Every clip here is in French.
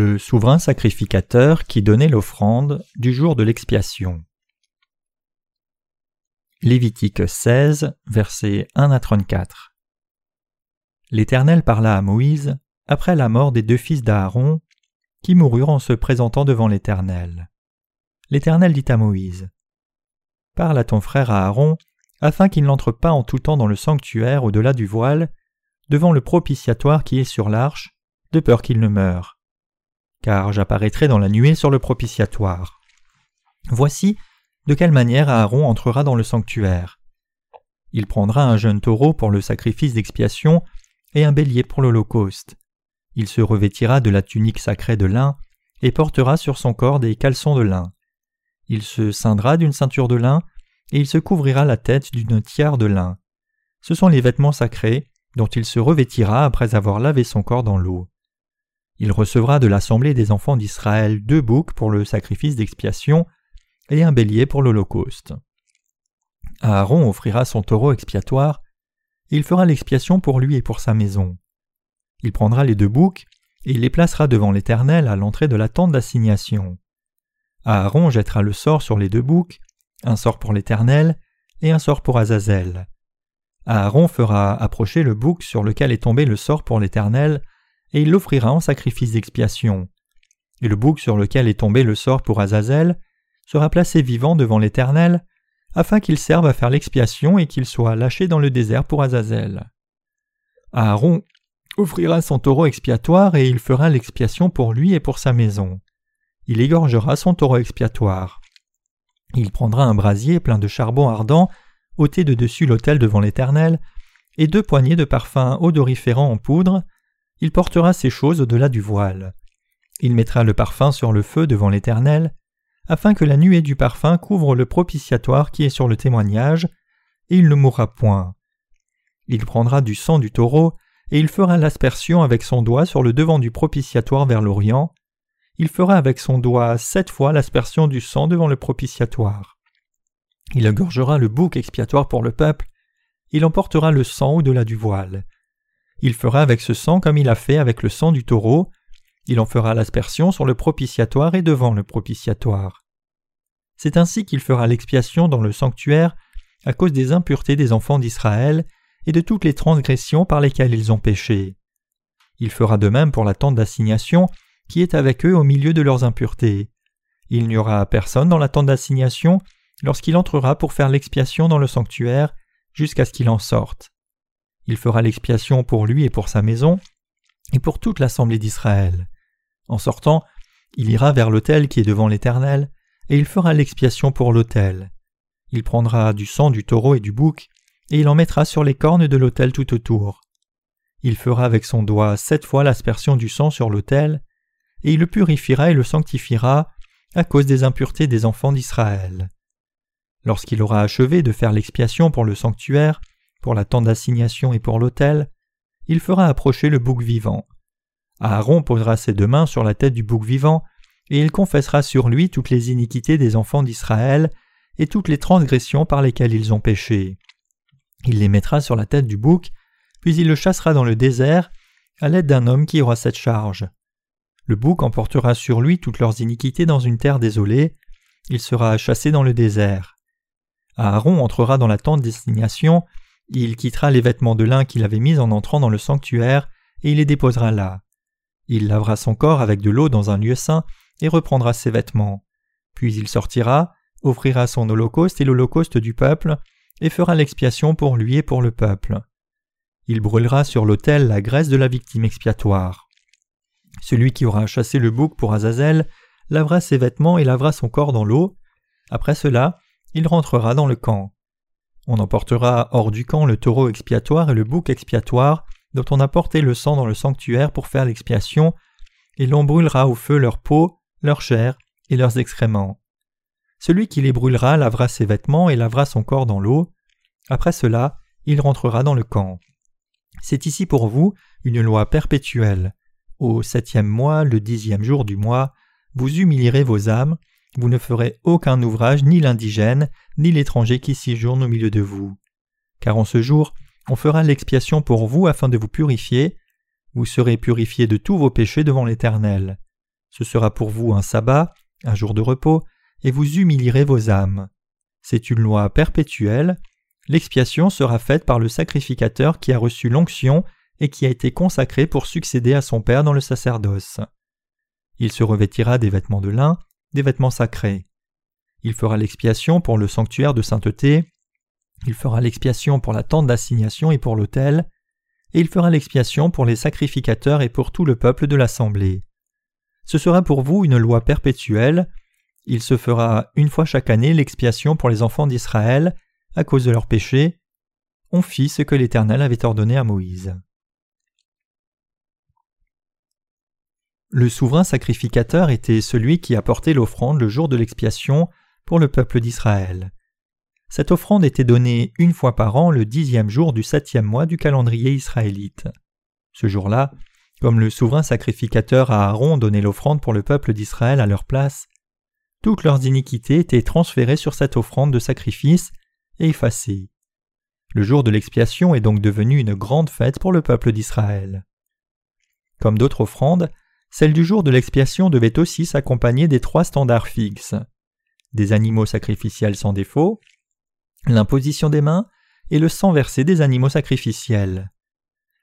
le souverain sacrificateur qui donnait l'offrande du jour de l'expiation. Lévitique 16, versets 1 à 34. L'Éternel parla à Moïse après la mort des deux fils d'Aaron, qui moururent en se présentant devant l'Éternel. L'Éternel dit à Moïse Parle à ton frère Aaron, afin qu'il n'entre pas en tout temps dans le sanctuaire au-delà du voile, devant le propitiatoire qui est sur l'arche, de peur qu'il ne meure. Car j'apparaîtrai dans la nuée sur le propitiatoire. Voici de quelle manière Aaron entrera dans le sanctuaire. Il prendra un jeune taureau pour le sacrifice d'expiation et un bélier pour l'holocauste. Il se revêtira de la tunique sacrée de lin et portera sur son corps des caleçons de lin. Il se ceindra d'une ceinture de lin et il se couvrira la tête d'une tiare de lin. Ce sont les vêtements sacrés dont il se revêtira après avoir lavé son corps dans l'eau. Il recevra de l'assemblée des enfants d'Israël deux boucs pour le sacrifice d'expiation et un bélier pour l'Holocauste. Aaron offrira son taureau expiatoire, il fera l'expiation pour lui et pour sa maison. Il prendra les deux boucs, et les placera devant l'Éternel à l'entrée de la tente d'assignation. Aaron jettera le sort sur les deux boucs, un sort pour l'Éternel et un sort pour Azazel. Aaron fera approcher le bouc sur lequel est tombé le sort pour l'Éternel, et il l'offrira en sacrifice d'expiation. Et le bouc sur lequel est tombé le sort pour Azazel sera placé vivant devant l'Éternel, afin qu'il serve à faire l'expiation et qu'il soit lâché dans le désert pour Azazel. Aaron offrira son taureau expiatoire et il fera l'expiation pour lui et pour sa maison. Il égorgera son taureau expiatoire. Il prendra un brasier plein de charbon ardent, ôté de dessus l'autel devant l'Éternel, et deux poignées de parfums odoriférants en poudre. Il portera ces choses au-delà du voile. Il mettra le parfum sur le feu devant l'Éternel, afin que la nuée du parfum couvre le propitiatoire qui est sur le témoignage, et il ne mourra point. Il prendra du sang du taureau, et il fera l'aspersion avec son doigt sur le devant du propitiatoire vers l'Orient. Il fera avec son doigt sept fois l'aspersion du sang devant le propitiatoire. Il égorgera le bouc expiatoire pour le peuple, il emportera le sang au-delà du voile. Il fera avec ce sang comme il a fait avec le sang du taureau, il en fera l'aspersion sur le propitiatoire et devant le propitiatoire. C'est ainsi qu'il fera l'expiation dans le sanctuaire à cause des impuretés des enfants d'Israël et de toutes les transgressions par lesquelles ils ont péché. Il fera de même pour la tente d'assignation qui est avec eux au milieu de leurs impuretés. Il n'y aura personne dans la tente d'assignation lorsqu'il entrera pour faire l'expiation dans le sanctuaire jusqu'à ce qu'il en sorte. Il fera l'expiation pour lui et pour sa maison, et pour toute l'assemblée d'Israël. En sortant, il ira vers l'autel qui est devant l'Éternel, et il fera l'expiation pour l'autel. Il prendra du sang du taureau et du bouc, et il en mettra sur les cornes de l'autel tout autour. Il fera avec son doigt sept fois l'aspersion du sang sur l'autel, et il le purifiera et le sanctifiera à cause des impuretés des enfants d'Israël. Lorsqu'il aura achevé de faire l'expiation pour le sanctuaire, pour la tente d'assignation et pour l'autel, il fera approcher le bouc vivant. Aaron posera ses deux mains sur la tête du bouc vivant, et il confessera sur lui toutes les iniquités des enfants d'Israël et toutes les transgressions par lesquelles ils ont péché. Il les mettra sur la tête du bouc, puis il le chassera dans le désert, à l'aide d'un homme qui aura cette charge. Le bouc emportera sur lui toutes leurs iniquités dans une terre désolée, il sera chassé dans le désert. Aaron entrera dans la tente d'assignation, il quittera les vêtements de lin qu'il avait mis en entrant dans le sanctuaire, et il les déposera là. Il lavera son corps avec de l'eau dans un lieu saint, et reprendra ses vêtements. Puis il sortira, offrira son holocauste et l'holocauste du peuple, et fera l'expiation pour lui et pour le peuple. Il brûlera sur l'autel la graisse de la victime expiatoire. Celui qui aura chassé le bouc pour Azazel lavera ses vêtements et lavera son corps dans l'eau. Après cela, il rentrera dans le camp. On emportera hors du camp le taureau expiatoire et le bouc expiatoire, dont on a porté le sang dans le sanctuaire pour faire l'expiation, et l'on brûlera au feu leur peau, leur chair et leurs excréments. Celui qui les brûlera lavera ses vêtements et lavera son corps dans l'eau. Après cela, il rentrera dans le camp. C'est ici pour vous une loi perpétuelle. Au septième mois, le dixième jour du mois, vous humilierez vos âmes, vous ne ferez aucun ouvrage, ni l'indigène, ni l'étranger qui séjourne au milieu de vous. Car en ce jour, on fera l'expiation pour vous afin de vous purifier. Vous serez purifiés de tous vos péchés devant l'Éternel. Ce sera pour vous un sabbat, un jour de repos, et vous humilierez vos âmes. C'est une loi perpétuelle. L'expiation sera faite par le sacrificateur qui a reçu l'onction et qui a été consacré pour succéder à son Père dans le sacerdoce. Il se revêtira des vêtements de lin, des vêtements sacrés. Il fera l'expiation pour le sanctuaire de sainteté, il fera l'expiation pour la tente d'assignation et pour l'autel, et il fera l'expiation pour les sacrificateurs et pour tout le peuple de l'assemblée. Ce sera pour vous une loi perpétuelle. Il se fera une fois chaque année l'expiation pour les enfants d'Israël à cause de leurs péchés. On fit ce que l'Éternel avait ordonné à Moïse. Le souverain sacrificateur était celui qui apportait l'offrande le jour de l'expiation pour le peuple d'Israël. Cette offrande était donnée une fois par an le dixième jour du septième mois du calendrier israélite. Ce jour-là, comme le souverain sacrificateur Aaron donnait l'offrande pour le peuple d'Israël à leur place, toutes leurs iniquités étaient transférées sur cette offrande de sacrifice et effacées. Le jour de l'expiation est donc devenu une grande fête pour le peuple d'Israël. Comme d'autres offrandes, celle du jour de l'expiation devait aussi s'accompagner des trois standards fixes des animaux sacrificiels sans défaut, l'imposition des mains et le sang versé des animaux sacrificiels.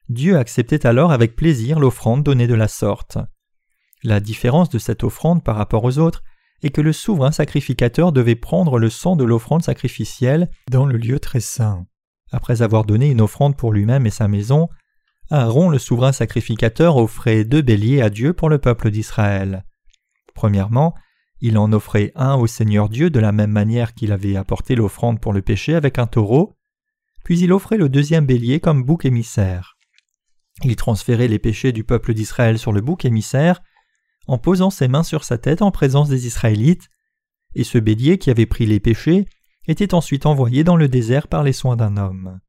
Dieu acceptait alors avec plaisir l'offrande donnée de la sorte. La différence de cette offrande par rapport aux autres est que le souverain sacrificateur devait prendre le sang de l'offrande sacrificielle dans le lieu très saint. Après avoir donné une offrande pour lui-même et sa maison, Aaron le souverain sacrificateur offrait deux béliers à Dieu pour le peuple d'Israël. Premièrement, il en offrait un au Seigneur Dieu de la même manière qu'il avait apporté l'offrande pour le péché avec un taureau, puis il offrait le deuxième bélier comme bouc émissaire. Il transférait les péchés du peuple d'Israël sur le bouc émissaire, en posant ses mains sur sa tête en présence des Israélites, et ce bélier qui avait pris les péchés était ensuite envoyé dans le désert par les soins d'un homme.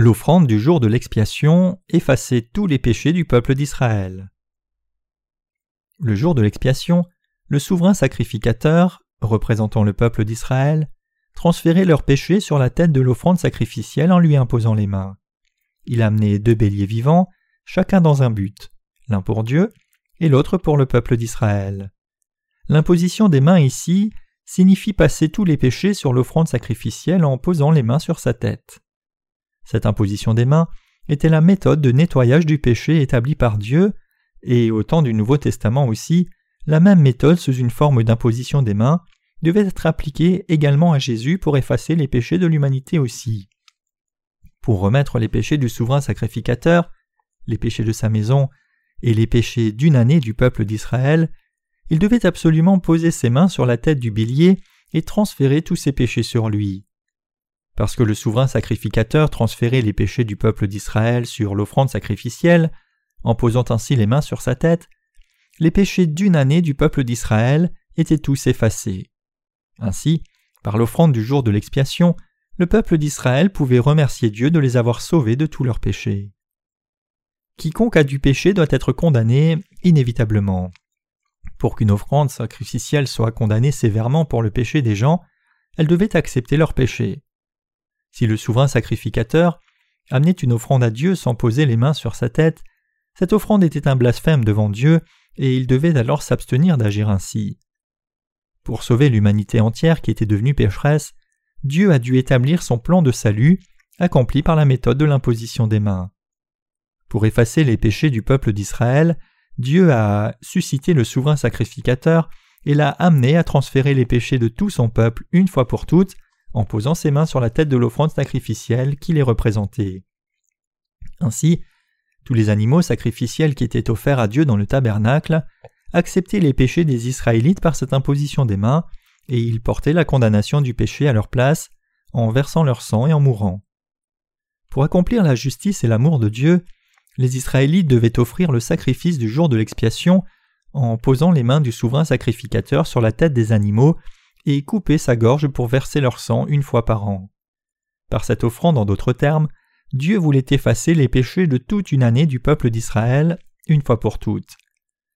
L'offrande du jour de l'expiation effaçait tous les péchés du peuple d'Israël. Le jour de l'expiation, le souverain sacrificateur, représentant le peuple d'Israël, transférait leurs péchés sur la tête de l'offrande sacrificielle en lui imposant les mains. Il amenait deux béliers vivants, chacun dans un but, l'un pour Dieu et l'autre pour le peuple d'Israël. L'imposition des mains ici signifie passer tous les péchés sur l'offrande sacrificielle en posant les mains sur sa tête. Cette imposition des mains était la méthode de nettoyage du péché établie par Dieu, et au temps du Nouveau Testament aussi, la même méthode sous une forme d'imposition des mains devait être appliquée également à Jésus pour effacer les péchés de l'humanité aussi. Pour remettre les péchés du souverain sacrificateur, les péchés de sa maison et les péchés d'une année du peuple d'Israël, il devait absolument poser ses mains sur la tête du bélier et transférer tous ses péchés sur lui. Parce que le souverain sacrificateur transférait les péchés du peuple d'Israël sur l'offrande sacrificielle, en posant ainsi les mains sur sa tête, les péchés d'une année du peuple d'Israël étaient tous effacés. Ainsi, par l'offrande du jour de l'expiation, le peuple d'Israël pouvait remercier Dieu de les avoir sauvés de tous leurs péchés. Quiconque a du péché doit être condamné inévitablement. Pour qu'une offrande sacrificielle soit condamnée sévèrement pour le péché des gens, elle devait accepter leurs péchés. Si le souverain sacrificateur amenait une offrande à Dieu sans poser les mains sur sa tête, cette offrande était un blasphème devant Dieu, et il devait alors s'abstenir d'agir ainsi. Pour sauver l'humanité entière qui était devenue pécheresse, Dieu a dû établir son plan de salut, accompli par la méthode de l'imposition des mains. Pour effacer les péchés du peuple d'Israël, Dieu a suscité le souverain sacrificateur et l'a amené à transférer les péchés de tout son peuple une fois pour toutes en posant ses mains sur la tête de l'offrande sacrificielle qui les représentait. Ainsi, tous les animaux sacrificiels qui étaient offerts à Dieu dans le tabernacle acceptaient les péchés des Israélites par cette imposition des mains, et ils portaient la condamnation du péché à leur place, en versant leur sang et en mourant. Pour accomplir la justice et l'amour de Dieu, les Israélites devaient offrir le sacrifice du jour de l'expiation en posant les mains du souverain sacrificateur sur la tête des animaux et couper sa gorge pour verser leur sang une fois par an. Par cette offrande, en d'autres termes, Dieu voulait effacer les péchés de toute une année du peuple d'Israël, une fois pour toutes.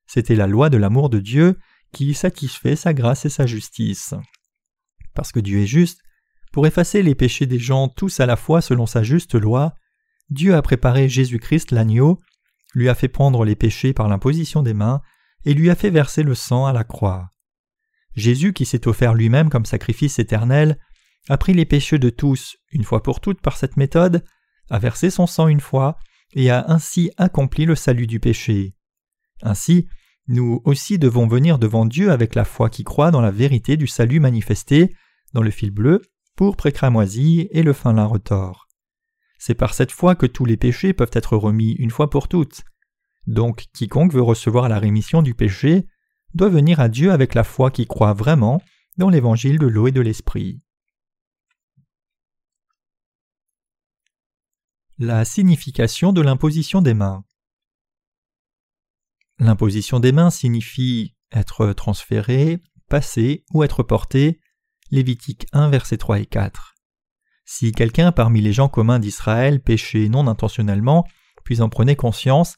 C'était la loi de l'amour de Dieu qui satisfait sa grâce et sa justice. Parce que Dieu est juste, pour effacer les péchés des gens tous à la fois selon sa juste loi, Dieu a préparé Jésus-Christ l'agneau, lui a fait prendre les péchés par l'imposition des mains et lui a fait verser le sang à la croix. Jésus, qui s'est offert lui-même comme sacrifice éternel, a pris les péchés de tous une fois pour toutes par cette méthode, a versé son sang une fois, et a ainsi accompli le salut du péché. Ainsi, nous aussi devons venir devant Dieu avec la foi qui croit dans la vérité du salut manifesté dans le fil bleu, pourpre et cramoisi et le fin lin retors. C'est par cette foi que tous les péchés peuvent être remis une fois pour toutes. Donc quiconque veut recevoir la rémission du péché doit venir à Dieu avec la foi qui croit vraiment dans l'évangile de l'eau et de l'esprit. La signification de l'imposition des mains. L'imposition des mains signifie être transféré, passé ou être porté. Lévitique 1, versets 3 et 4. Si quelqu'un parmi les gens communs d'Israël péchait non intentionnellement, puis en prenait conscience,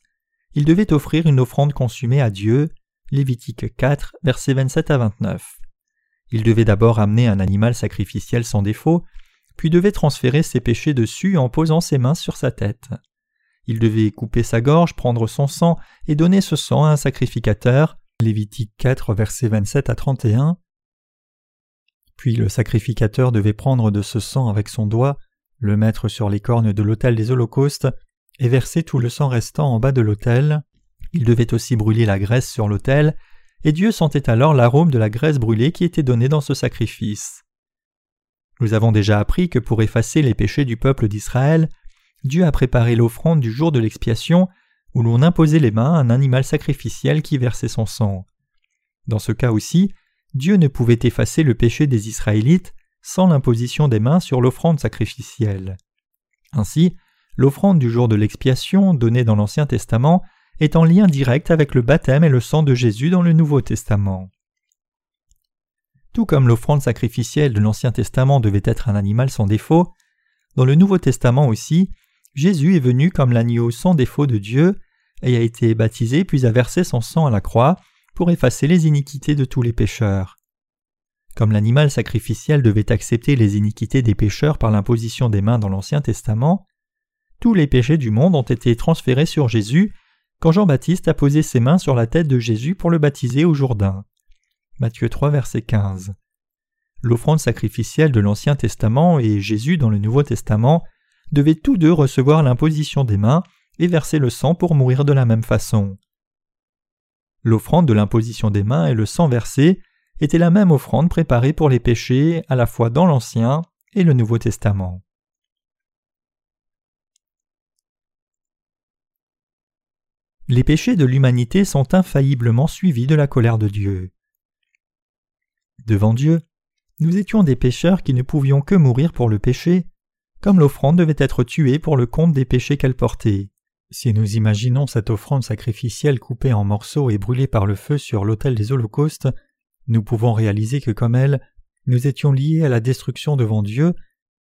il devait offrir une offrande consumée à Dieu. Lévitique 4, versets 27 à 29. Il devait d'abord amener un animal sacrificiel sans défaut, puis devait transférer ses péchés dessus en posant ses mains sur sa tête. Il devait couper sa gorge, prendre son sang et donner ce sang à un sacrificateur. Lévitique 4, versets 27 à 31. Puis le sacrificateur devait prendre de ce sang avec son doigt, le mettre sur les cornes de l'autel des holocaustes et verser tout le sang restant en bas de l'autel. Il devait aussi brûler la graisse sur l'autel, et Dieu sentait alors l'arôme de la graisse brûlée qui était donnée dans ce sacrifice. Nous avons déjà appris que pour effacer les péchés du peuple d'Israël, Dieu a préparé l'offrande du jour de l'expiation où l'on imposait les mains à un animal sacrificiel qui versait son sang. Dans ce cas aussi, Dieu ne pouvait effacer le péché des Israélites sans l'imposition des mains sur l'offrande sacrificielle. Ainsi, l'offrande du jour de l'expiation donnée dans l'Ancien Testament est en lien direct avec le baptême et le sang de Jésus dans le Nouveau Testament. Tout comme l'offrande sacrificielle de l'Ancien Testament devait être un animal sans défaut, dans le Nouveau Testament aussi, Jésus est venu comme l'agneau sans défaut de Dieu, et a été baptisé puis a versé son sang à la croix pour effacer les iniquités de tous les pécheurs. Comme l'animal sacrificiel devait accepter les iniquités des pécheurs par l'imposition des mains dans l'Ancien Testament, tous les péchés du monde ont été transférés sur Jésus quand Jean-Baptiste a posé ses mains sur la tête de Jésus pour le baptiser au Jourdain. Matthieu 3, verset 15. L'offrande sacrificielle de l'Ancien Testament et Jésus dans le Nouveau Testament devaient tous deux recevoir l'imposition des mains et verser le sang pour mourir de la même façon. L'offrande de l'imposition des mains et le sang versé était la même offrande préparée pour les péchés à la fois dans l'Ancien et le Nouveau Testament. Les péchés de l'humanité sont infailliblement suivis de la colère de Dieu. Devant Dieu, nous étions des pécheurs qui ne pouvions que mourir pour le péché, comme l'offrande devait être tuée pour le compte des péchés qu'elle portait. Si nous imaginons cette offrande sacrificielle coupée en morceaux et brûlée par le feu sur l'autel des holocaustes, nous pouvons réaliser que comme elle, nous étions liés à la destruction devant Dieu,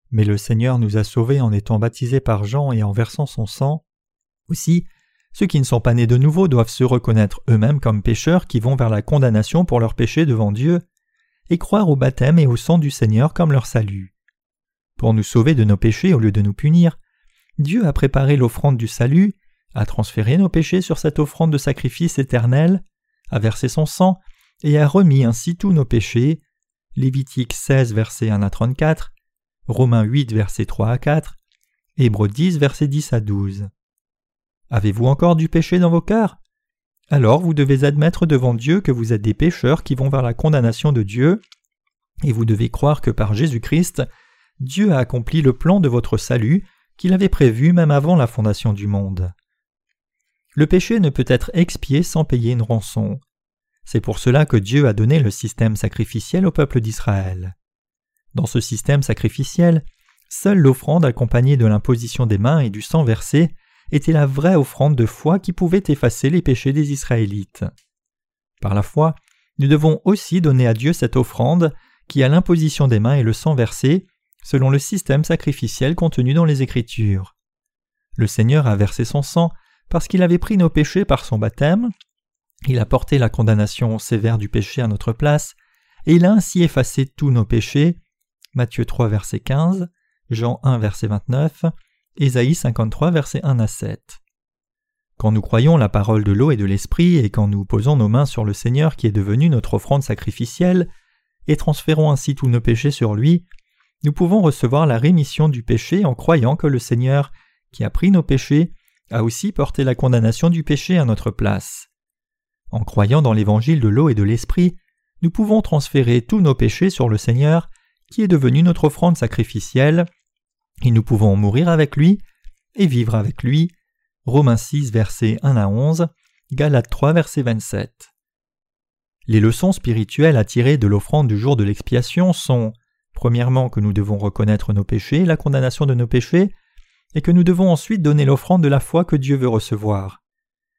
mais le Seigneur nous a sauvés en étant baptisés par Jean et en versant son sang. Aussi, ceux qui ne sont pas nés de nouveau doivent se reconnaître eux-mêmes comme pécheurs qui vont vers la condamnation pour leurs péchés devant Dieu, et croire au baptême et au sang du Seigneur comme leur salut. Pour nous sauver de nos péchés au lieu de nous punir, Dieu a préparé l'offrande du salut, a transféré nos péchés sur cette offrande de sacrifice éternel, a versé son sang et a remis ainsi tous nos péchés. Lévitique 16 verset 1 à 34, Romains 8 verset 3 à 4, Hébreux 10 verset 10 à 12. Avez-vous encore du péché dans vos cœurs? Alors vous devez admettre devant Dieu que vous êtes des pécheurs qui vont vers la condamnation de Dieu, et vous devez croire que par Jésus-Christ, Dieu a accompli le plan de votre salut qu'il avait prévu même avant la fondation du monde. Le péché ne peut être expié sans payer une rançon. C'est pour cela que Dieu a donné le système sacrificiel au peuple d'Israël. Dans ce système sacrificiel, seule l'offrande accompagnée de l'imposition des mains et du sang versé était la vraie offrande de foi qui pouvait effacer les péchés des Israélites. Par la foi, nous devons aussi donner à Dieu cette offrande qui a l'imposition des mains et le sang versé, selon le système sacrificiel contenu dans les Écritures. Le Seigneur a versé son sang parce qu'il avait pris nos péchés par son baptême, il a porté la condamnation sévère du péché à notre place, et il a ainsi effacé tous nos péchés. Matthieu 3 verset 15, Jean 1 verset 29, Ésaïe 53 verset 1 à 7. Quand nous croyons la parole de l'eau et de l'esprit et quand nous posons nos mains sur le Seigneur qui est devenu notre offrande sacrificielle et transférons ainsi tous nos péchés sur lui, nous pouvons recevoir la rémission du péché en croyant que le Seigneur, qui a pris nos péchés, a aussi porté la condamnation du péché à notre place. En croyant dans l'évangile de l'eau et de l'esprit, nous pouvons transférer tous nos péchés sur le Seigneur, qui est devenu notre offrande sacrificielle, et nous pouvons mourir avec lui et vivre avec lui Romains 6, versets 1 à 11, Galates 3, verset 27. Les leçons spirituelles à tirer de l'offrande du jour de l'expiation sont premièrement que nous devons reconnaître nos péchés, la condamnation de nos péchés, et que nous devons ensuite donner l'offrande de la foi que Dieu veut recevoir.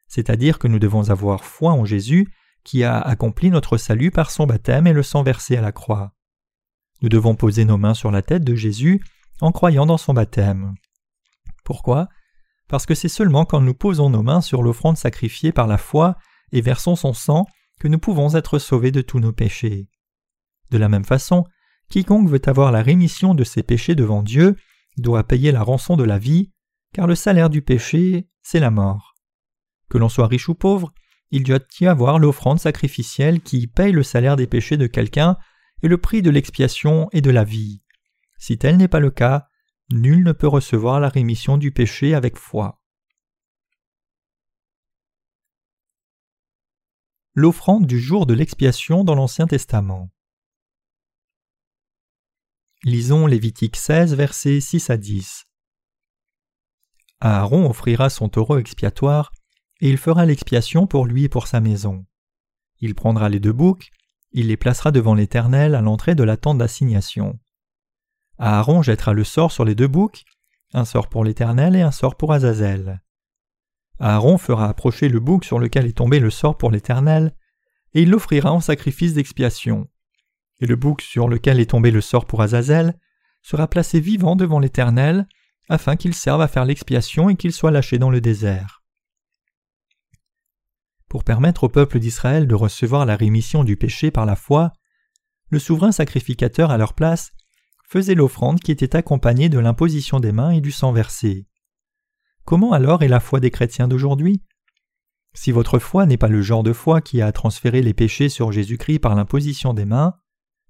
C'est-à-dire que nous devons avoir foi en Jésus qui a accompli notre salut par son baptême et le sang versé à la croix. Nous devons poser nos mains sur la tête de Jésus en croyant dans son baptême. Pourquoi? Parce que c'est seulement quand nous posons nos mains sur l'offrande sacrifiée par la foi et versons son sang que nous pouvons être sauvés de tous nos péchés. De la même façon, quiconque veut avoir la rémission de ses péchés devant Dieu doit payer la rançon de la vie, car le salaire du péché, c'est la mort. Que l'on soit riche ou pauvre, il doit y avoir l'offrande sacrificielle qui paye le salaire des péchés de quelqu'un et le prix de l'expiation et de la vie. Si tel n'est pas le cas, Nul ne peut recevoir la rémission du péché avec foi. L'offrande du jour de l'expiation dans l'Ancien Testament. Lisons Lévitique 16, versets 6 à 10. Aaron offrira son taureau expiatoire, et il fera l'expiation pour lui et pour sa maison. Il prendra les deux boucs, il les placera devant l'Éternel à l'entrée de la tente d'assignation. Aaron jettera le sort sur les deux boucs, un sort pour l'Éternel et un sort pour Azazel. Aaron fera approcher le bouc sur lequel est tombé le sort pour l'Éternel, et il l'offrira en sacrifice d'expiation. Et le bouc sur lequel est tombé le sort pour Azazel sera placé vivant devant l'Éternel, afin qu'il serve à faire l'expiation et qu'il soit lâché dans le désert. Pour permettre au peuple d'Israël de recevoir la rémission du péché par la foi, le souverain sacrificateur à leur place faisait l'offrande qui était accompagnée de l'imposition des mains et du sang versé. Comment alors est la foi des chrétiens d'aujourd'hui? Si votre foi n'est pas le genre de foi qui a transféré les péchés sur Jésus-Christ par l'imposition des mains,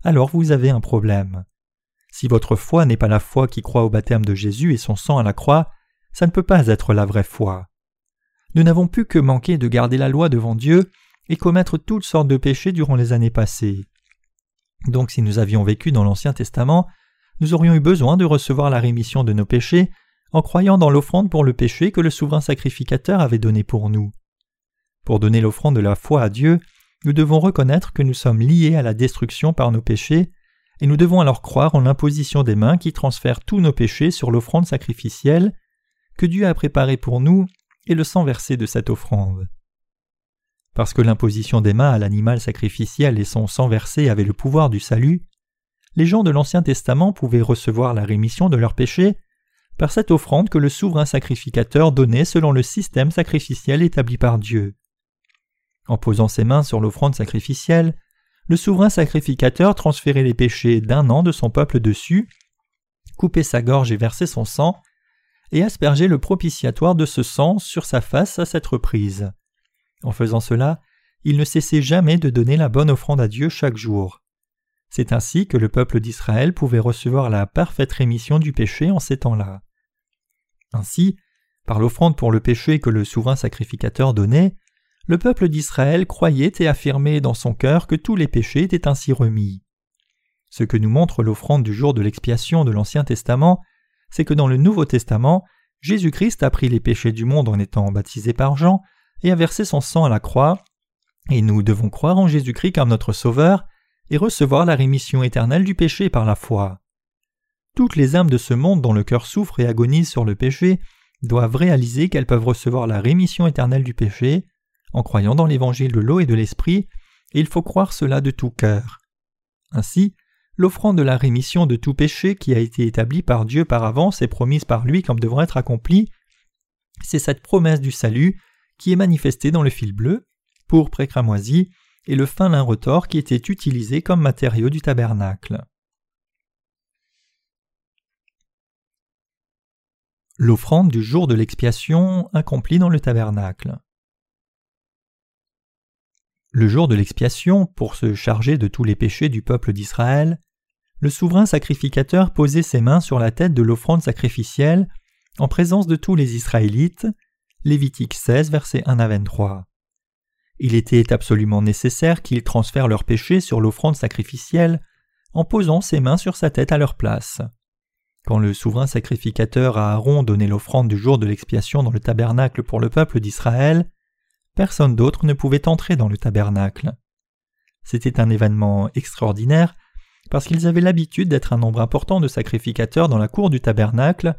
alors vous avez un problème. Si votre foi n'est pas la foi qui croit au baptême de Jésus et son sang à la croix, ça ne peut pas être la vraie foi. Nous n'avons pu que manquer de garder la loi devant Dieu et commettre toutes sortes de péchés durant les années passées. Donc si nous avions vécu dans l'Ancien Testament, nous aurions eu besoin de recevoir la rémission de nos péchés en croyant dans l'offrande pour le péché que le souverain sacrificateur avait donné pour nous. Pour donner l'offrande de la foi à Dieu, nous devons reconnaître que nous sommes liés à la destruction par nos péchés, et nous devons alors croire en l'imposition des mains qui transfère tous nos péchés sur l'offrande sacrificielle que Dieu a préparée pour nous et le sang versé de cette offrande. Parce que l'imposition des mains à l'animal sacrificiel et son sang versé avaient le pouvoir du salut, les gens de l'Ancien Testament pouvaient recevoir la rémission de leurs péchés par cette offrande que le souverain sacrificateur donnait selon le système sacrificiel établi par Dieu. En posant ses mains sur l'offrande sacrificielle, le souverain sacrificateur transférait les péchés d'un an de son peuple dessus, coupait sa gorge et versait son sang, et aspergeait le propitiatoire de ce sang sur sa face à cette reprise. En faisant cela, il ne cessait jamais de donner la bonne offrande à Dieu chaque jour. C'est ainsi que le peuple d'Israël pouvait recevoir la parfaite rémission du péché en ces temps-là. Ainsi, par l'offrande pour le péché que le souverain sacrificateur donnait, le peuple d'Israël croyait et affirmait dans son cœur que tous les péchés étaient ainsi remis. Ce que nous montre l'offrande du jour de l'expiation de l'Ancien Testament, c'est que dans le Nouveau Testament, Jésus-Christ a pris les péchés du monde en étant baptisé par Jean et a versé son sang à la croix, et nous devons croire en Jésus-Christ comme notre Sauveur et recevoir la rémission éternelle du péché par la foi. Toutes les âmes de ce monde dont le cœur souffre et agonise sur le péché doivent réaliser qu'elles peuvent recevoir la rémission éternelle du péché en croyant dans l'évangile de l'eau et de l'esprit, et il faut croire cela de tout cœur. Ainsi, l'offrande de la rémission de tout péché qui a été établie par Dieu par avance et promise par lui comme devant être accomplie, c'est cette promesse du salut qui est manifestée dans le fil bleu, pour cramoisi, et le fin lin retors qui était utilisé comme matériau du tabernacle. L'offrande du jour de l'expiation accomplie dans le tabernacle. Le jour de l'expiation, pour se charger de tous les péchés du peuple d'Israël, le souverain sacrificateur posait ses mains sur la tête de l'offrande sacrificielle en présence de tous les Israélites. Lévitique 16, versets 1 à 23. Il était absolument nécessaire qu'ils transfèrent leurs péchés sur l'offrande sacrificielle en posant ses mains sur sa tête à leur place. Quand le souverain sacrificateur Aaron donnait l'offrande du jour de l'expiation dans le tabernacle pour le peuple d'Israël, personne d'autre ne pouvait entrer dans le tabernacle. C'était un événement extraordinaire parce qu'ils avaient l'habitude d'être un nombre important de sacrificateurs dans la cour du tabernacle,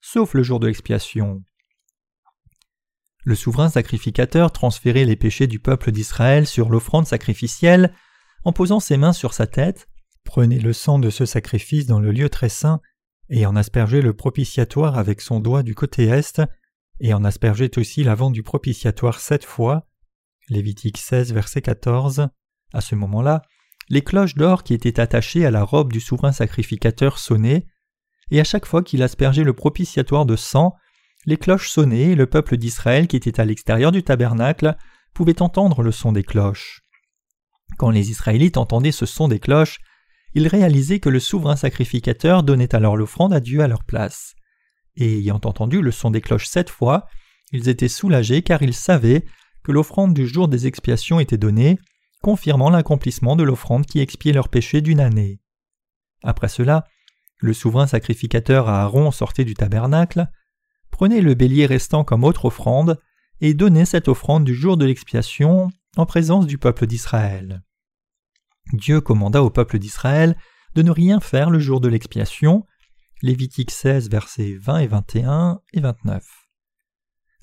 sauf le jour de l'expiation. Le souverain sacrificateur transférait les péchés du peuple d'Israël sur l'offrande sacrificielle en posant ses mains sur sa tête, prenait le sang de ce sacrifice dans le lieu très saint et en aspergeait le propitiatoire avec son doigt du côté est, et en aspergeait aussi l'avant du propitiatoire sept fois. Lévitique 16, verset 14. À ce moment-là, les cloches d'or qui étaient attachées à la robe du souverain sacrificateur sonnaient, et à chaque fois qu'il aspergeait le propitiatoire de sang, les cloches sonnaient et le peuple d'Israël qui était à l'extérieur du tabernacle pouvait entendre le son des cloches. Quand les Israélites entendaient ce son des cloches, ils réalisaient que le souverain sacrificateur donnait alors l'offrande à Dieu à leur place. Et ayant entendu le son des cloches sept fois, ils étaient soulagés car ils savaient que l'offrande du jour des expiations était donnée, confirmant l'accomplissement de l'offrande qui expiait leurs péchés d'une année. Après cela, le souverain sacrificateur Aaron sortait du tabernacle, prenait le bélier restant comme autre offrande, et donnait cette offrande du jour de l'expiation en présence du peuple d'Israël. Dieu commanda au peuple d'Israël de ne rien faire le jour de l'expiation. Lévitique 16, versets 20 et 21 et 29.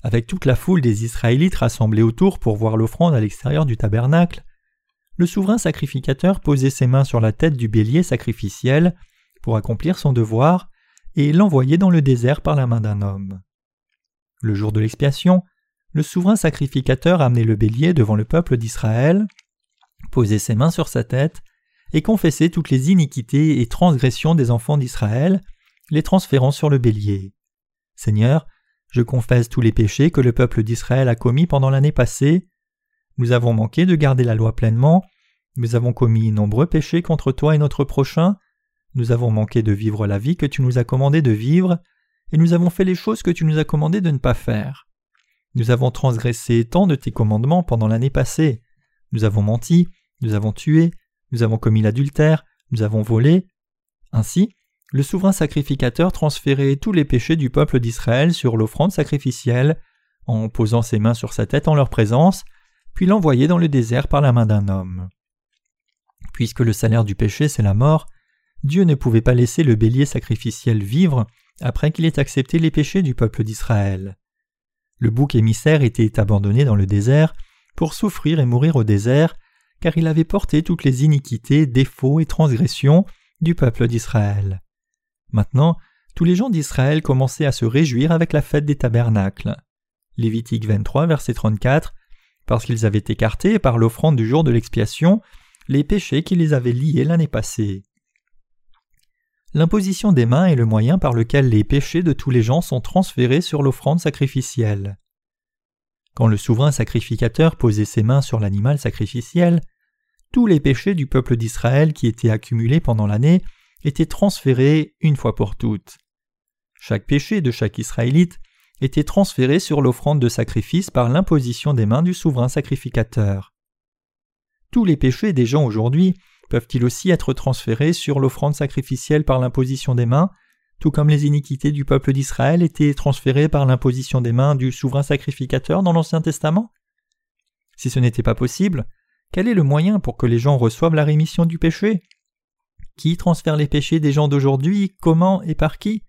Avec toute la foule des Israélites rassemblés autour pour voir l'offrande à l'extérieur du tabernacle, le souverain sacrificateur posait ses mains sur la tête du bélier sacrificiel pour accomplir son devoir et l'envoyer dans le désert par la main d'un homme. Le jour de l'expiation, le souverain sacrificateur amenait le bélier devant le peuple d'Israël posait ses mains sur sa tête, et confessait toutes les iniquités et transgressions des enfants d'Israël, les transférant sur le bélier. Seigneur, je confesse tous les péchés que le peuple d'Israël a commis pendant l'année passée. Nous avons manqué de garder la loi pleinement, nous avons commis nombreux péchés contre toi et notre prochain, nous avons manqué de vivre la vie que tu nous as commandé de vivre, et nous avons fait les choses que tu nous as commandé de ne pas faire. Nous avons transgressé tant de tes commandements pendant l'année passée. Nous avons menti, nous avons tué, nous avons commis l'adultère, nous avons volé. Ainsi, le souverain sacrificateur transférait tous les péchés du peuple d'Israël sur l'offrande sacrificielle, en posant ses mains sur sa tête en leur présence, puis l'envoyait dans le désert par la main d'un homme. Puisque le salaire du péché c'est la mort, Dieu ne pouvait pas laisser le bélier sacrificiel vivre après qu'il ait accepté les péchés du peuple d'Israël. Le bouc émissaire était abandonné dans le désert pour souffrir et mourir au désert, car il avait porté toutes les iniquités, défauts et transgressions du peuple d'Israël. Maintenant, tous les gens d'Israël commençaient à se réjouir avec la fête des tabernacles. Lévitique 23, verset 34, parce qu'ils avaient écarté par l'offrande du jour de l'expiation les péchés qui les avaient liés l'année passée. L'imposition des mains est le moyen par lequel les péchés de tous les gens sont transférés sur l'offrande sacrificielle. Quand le souverain sacrificateur posait ses mains sur l'animal sacrificiel, tous les péchés du peuple d'Israël qui étaient accumulés pendant l'année étaient transférés une fois pour toutes. Chaque péché de chaque Israélite était transféré sur l'offrande de sacrifice par l'imposition des mains du souverain sacrificateur. Tous les péchés des gens aujourd'hui peuvent-ils aussi être transférés sur l'offrande sacrificielle par l'imposition des mains, tout comme les iniquités du peuple d'Israël étaient transférées par l'imposition des mains du souverain sacrificateur dans l'Ancien Testament? Si ce n'était pas possible, quel est le moyen pour que les gens reçoivent la rémission du péché? Qui transfère les péchés des gens d'aujourd'hui? Comment et par qui?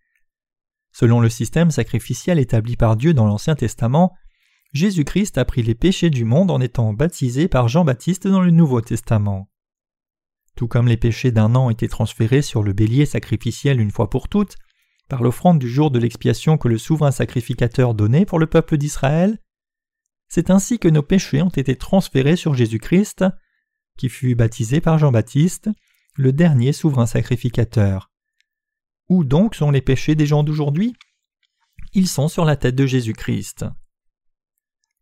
Selon le système sacrificiel établi par Dieu dans l'Ancien Testament, Jésus-Christ a pris les péchés du monde en étant baptisé par Jean-Baptiste dans le Nouveau Testament. Tout comme les péchés d'un an étaient transférés sur le bélier sacrificiel une fois pour toutes, par l'offrande du jour de l'expiation que le souverain sacrificateur donnait pour le peuple d'Israël, c'est ainsi que nos péchés ont été transférés sur Jésus-Christ, qui fut baptisé par Jean-Baptiste, le dernier souverain sacrificateur. Où donc sont les péchés des gens d'aujourd'hui? Ils sont sur la tête de Jésus-Christ.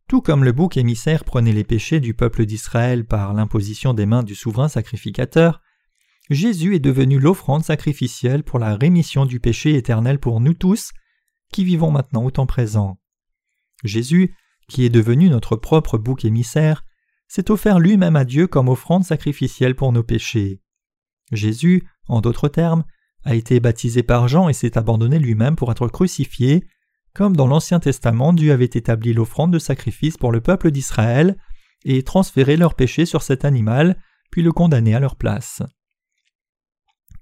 Tout comme le bouc émissaire prenait les péchés du peuple d'Israël par l'imposition des mains du souverain sacrificateur, Jésus est devenu l'offrande sacrificielle pour la rémission du péché éternel pour nous tous, qui vivons maintenant au temps présent. Jésus, qui est devenu notre propre bouc émissaire, s'est offert lui-même à Dieu comme offrande sacrificielle pour nos péchés. Jésus, en d'autres termes, a été baptisé par Jean et s'est abandonné lui-même pour être crucifié, comme dans l'Ancien Testament Dieu avait établi l'offrande de sacrifice pour le peuple d'Israël et transféré leurs péchés sur cet animal, puis le condamné à leur place.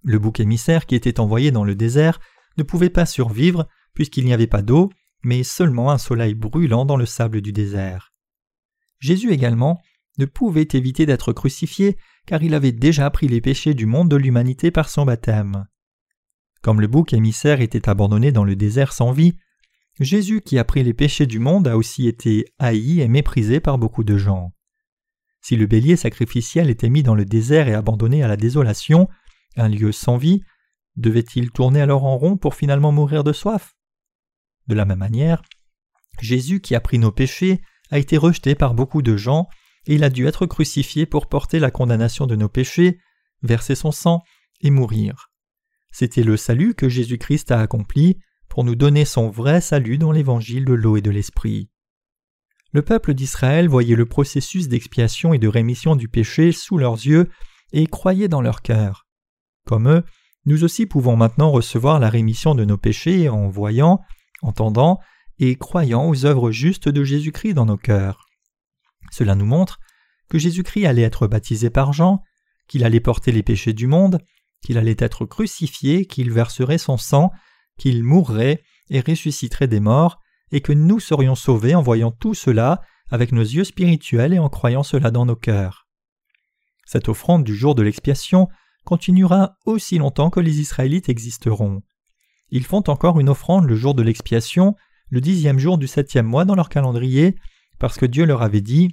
Le bouc émissaire qui était envoyé dans le désert ne pouvait pas survivre puisqu'il n'y avait pas d'eau, mais seulement un soleil brûlant dans le sable du désert. Jésus également ne pouvait éviter d'être crucifié car il avait déjà pris les péchés du monde de l'humanité par son baptême. Comme le bouc émissaire était abandonné dans le désert sans vie, Jésus qui a pris les péchés du monde a aussi été haï et méprisé par beaucoup de gens. Si le bélier sacrificiel était mis dans le désert et abandonné à la désolation, un lieu sans vie, devait-il tourner alors en rond pour finalement mourir de soif? De la même manière, Jésus qui a pris nos péchés a été rejeté par beaucoup de gens et il a dû être crucifié pour porter la condamnation de nos péchés, verser son sang et mourir. C'était le salut que Jésus-Christ a accompli pour nous donner son vrai salut dans l'évangile de l'eau et de l'esprit. Le peuple d'Israël voyait le processus d'expiation et de rémission du péché sous leurs yeux et croyait dans leur cœur. Comme eux, nous aussi pouvons maintenant recevoir la rémission de nos péchés en voyant, entendant et croyant aux œuvres justes de Jésus-Christ dans nos cœurs. Cela nous montre que Jésus-Christ allait être baptisé par Jean, qu'il allait porter les péchés du monde, qu'il allait être crucifié, qu'il verserait son sang, qu'il mourrait et ressusciterait des morts, et que nous serions sauvés en voyant tout cela avec nos yeux spirituels et en croyant cela dans nos cœurs. Cette offrande du jour de l'expiation continuera aussi longtemps que les Israélites existeront. Ils font encore une offrande le jour de l'expiation, le dixième jour du septième mois dans leur calendrier, parce que Dieu leur avait dit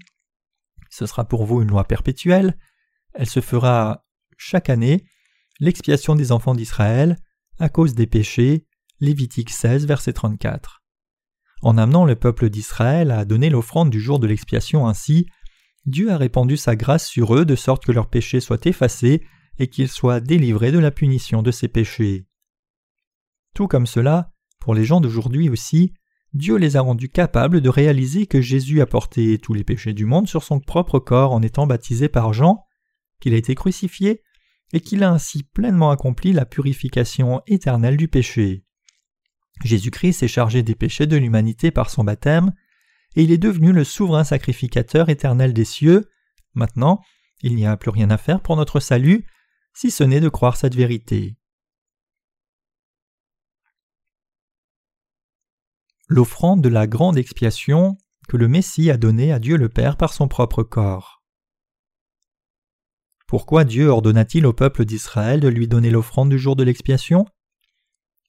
Ce sera pour vous une loi perpétuelle, elle se fera chaque année, l'expiation des enfants d'Israël, à cause des péchés. Lévitique 16, verset 34. En amenant le peuple d'Israël à donner l'offrande du jour de l'expiation ainsi, Dieu a répandu sa grâce sur eux de sorte que leurs péchés soient effacés et qu'ils soient délivrés de la punition de ces péchés. Tout comme cela, pour les gens d'aujourd'hui aussi, Dieu les a rendus capables de réaliser que Jésus a porté tous les péchés du monde sur son propre corps en étant baptisé par Jean, qu'il a été crucifié, et qu'il a ainsi pleinement accompli la purification éternelle du péché. Jésus-Christ s'est chargé des péchés de l'humanité par son baptême, et il est devenu le souverain sacrificateur éternel des cieux. Maintenant, il n'y a plus rien à faire pour notre salut, si ce n'est de croire cette vérité. L'offrande de la grande expiation que le Messie a donnée à Dieu le Père par son propre corps. Pourquoi Dieu ordonna-t-il au peuple d'Israël de lui donner l'offrande du jour de l'expiation?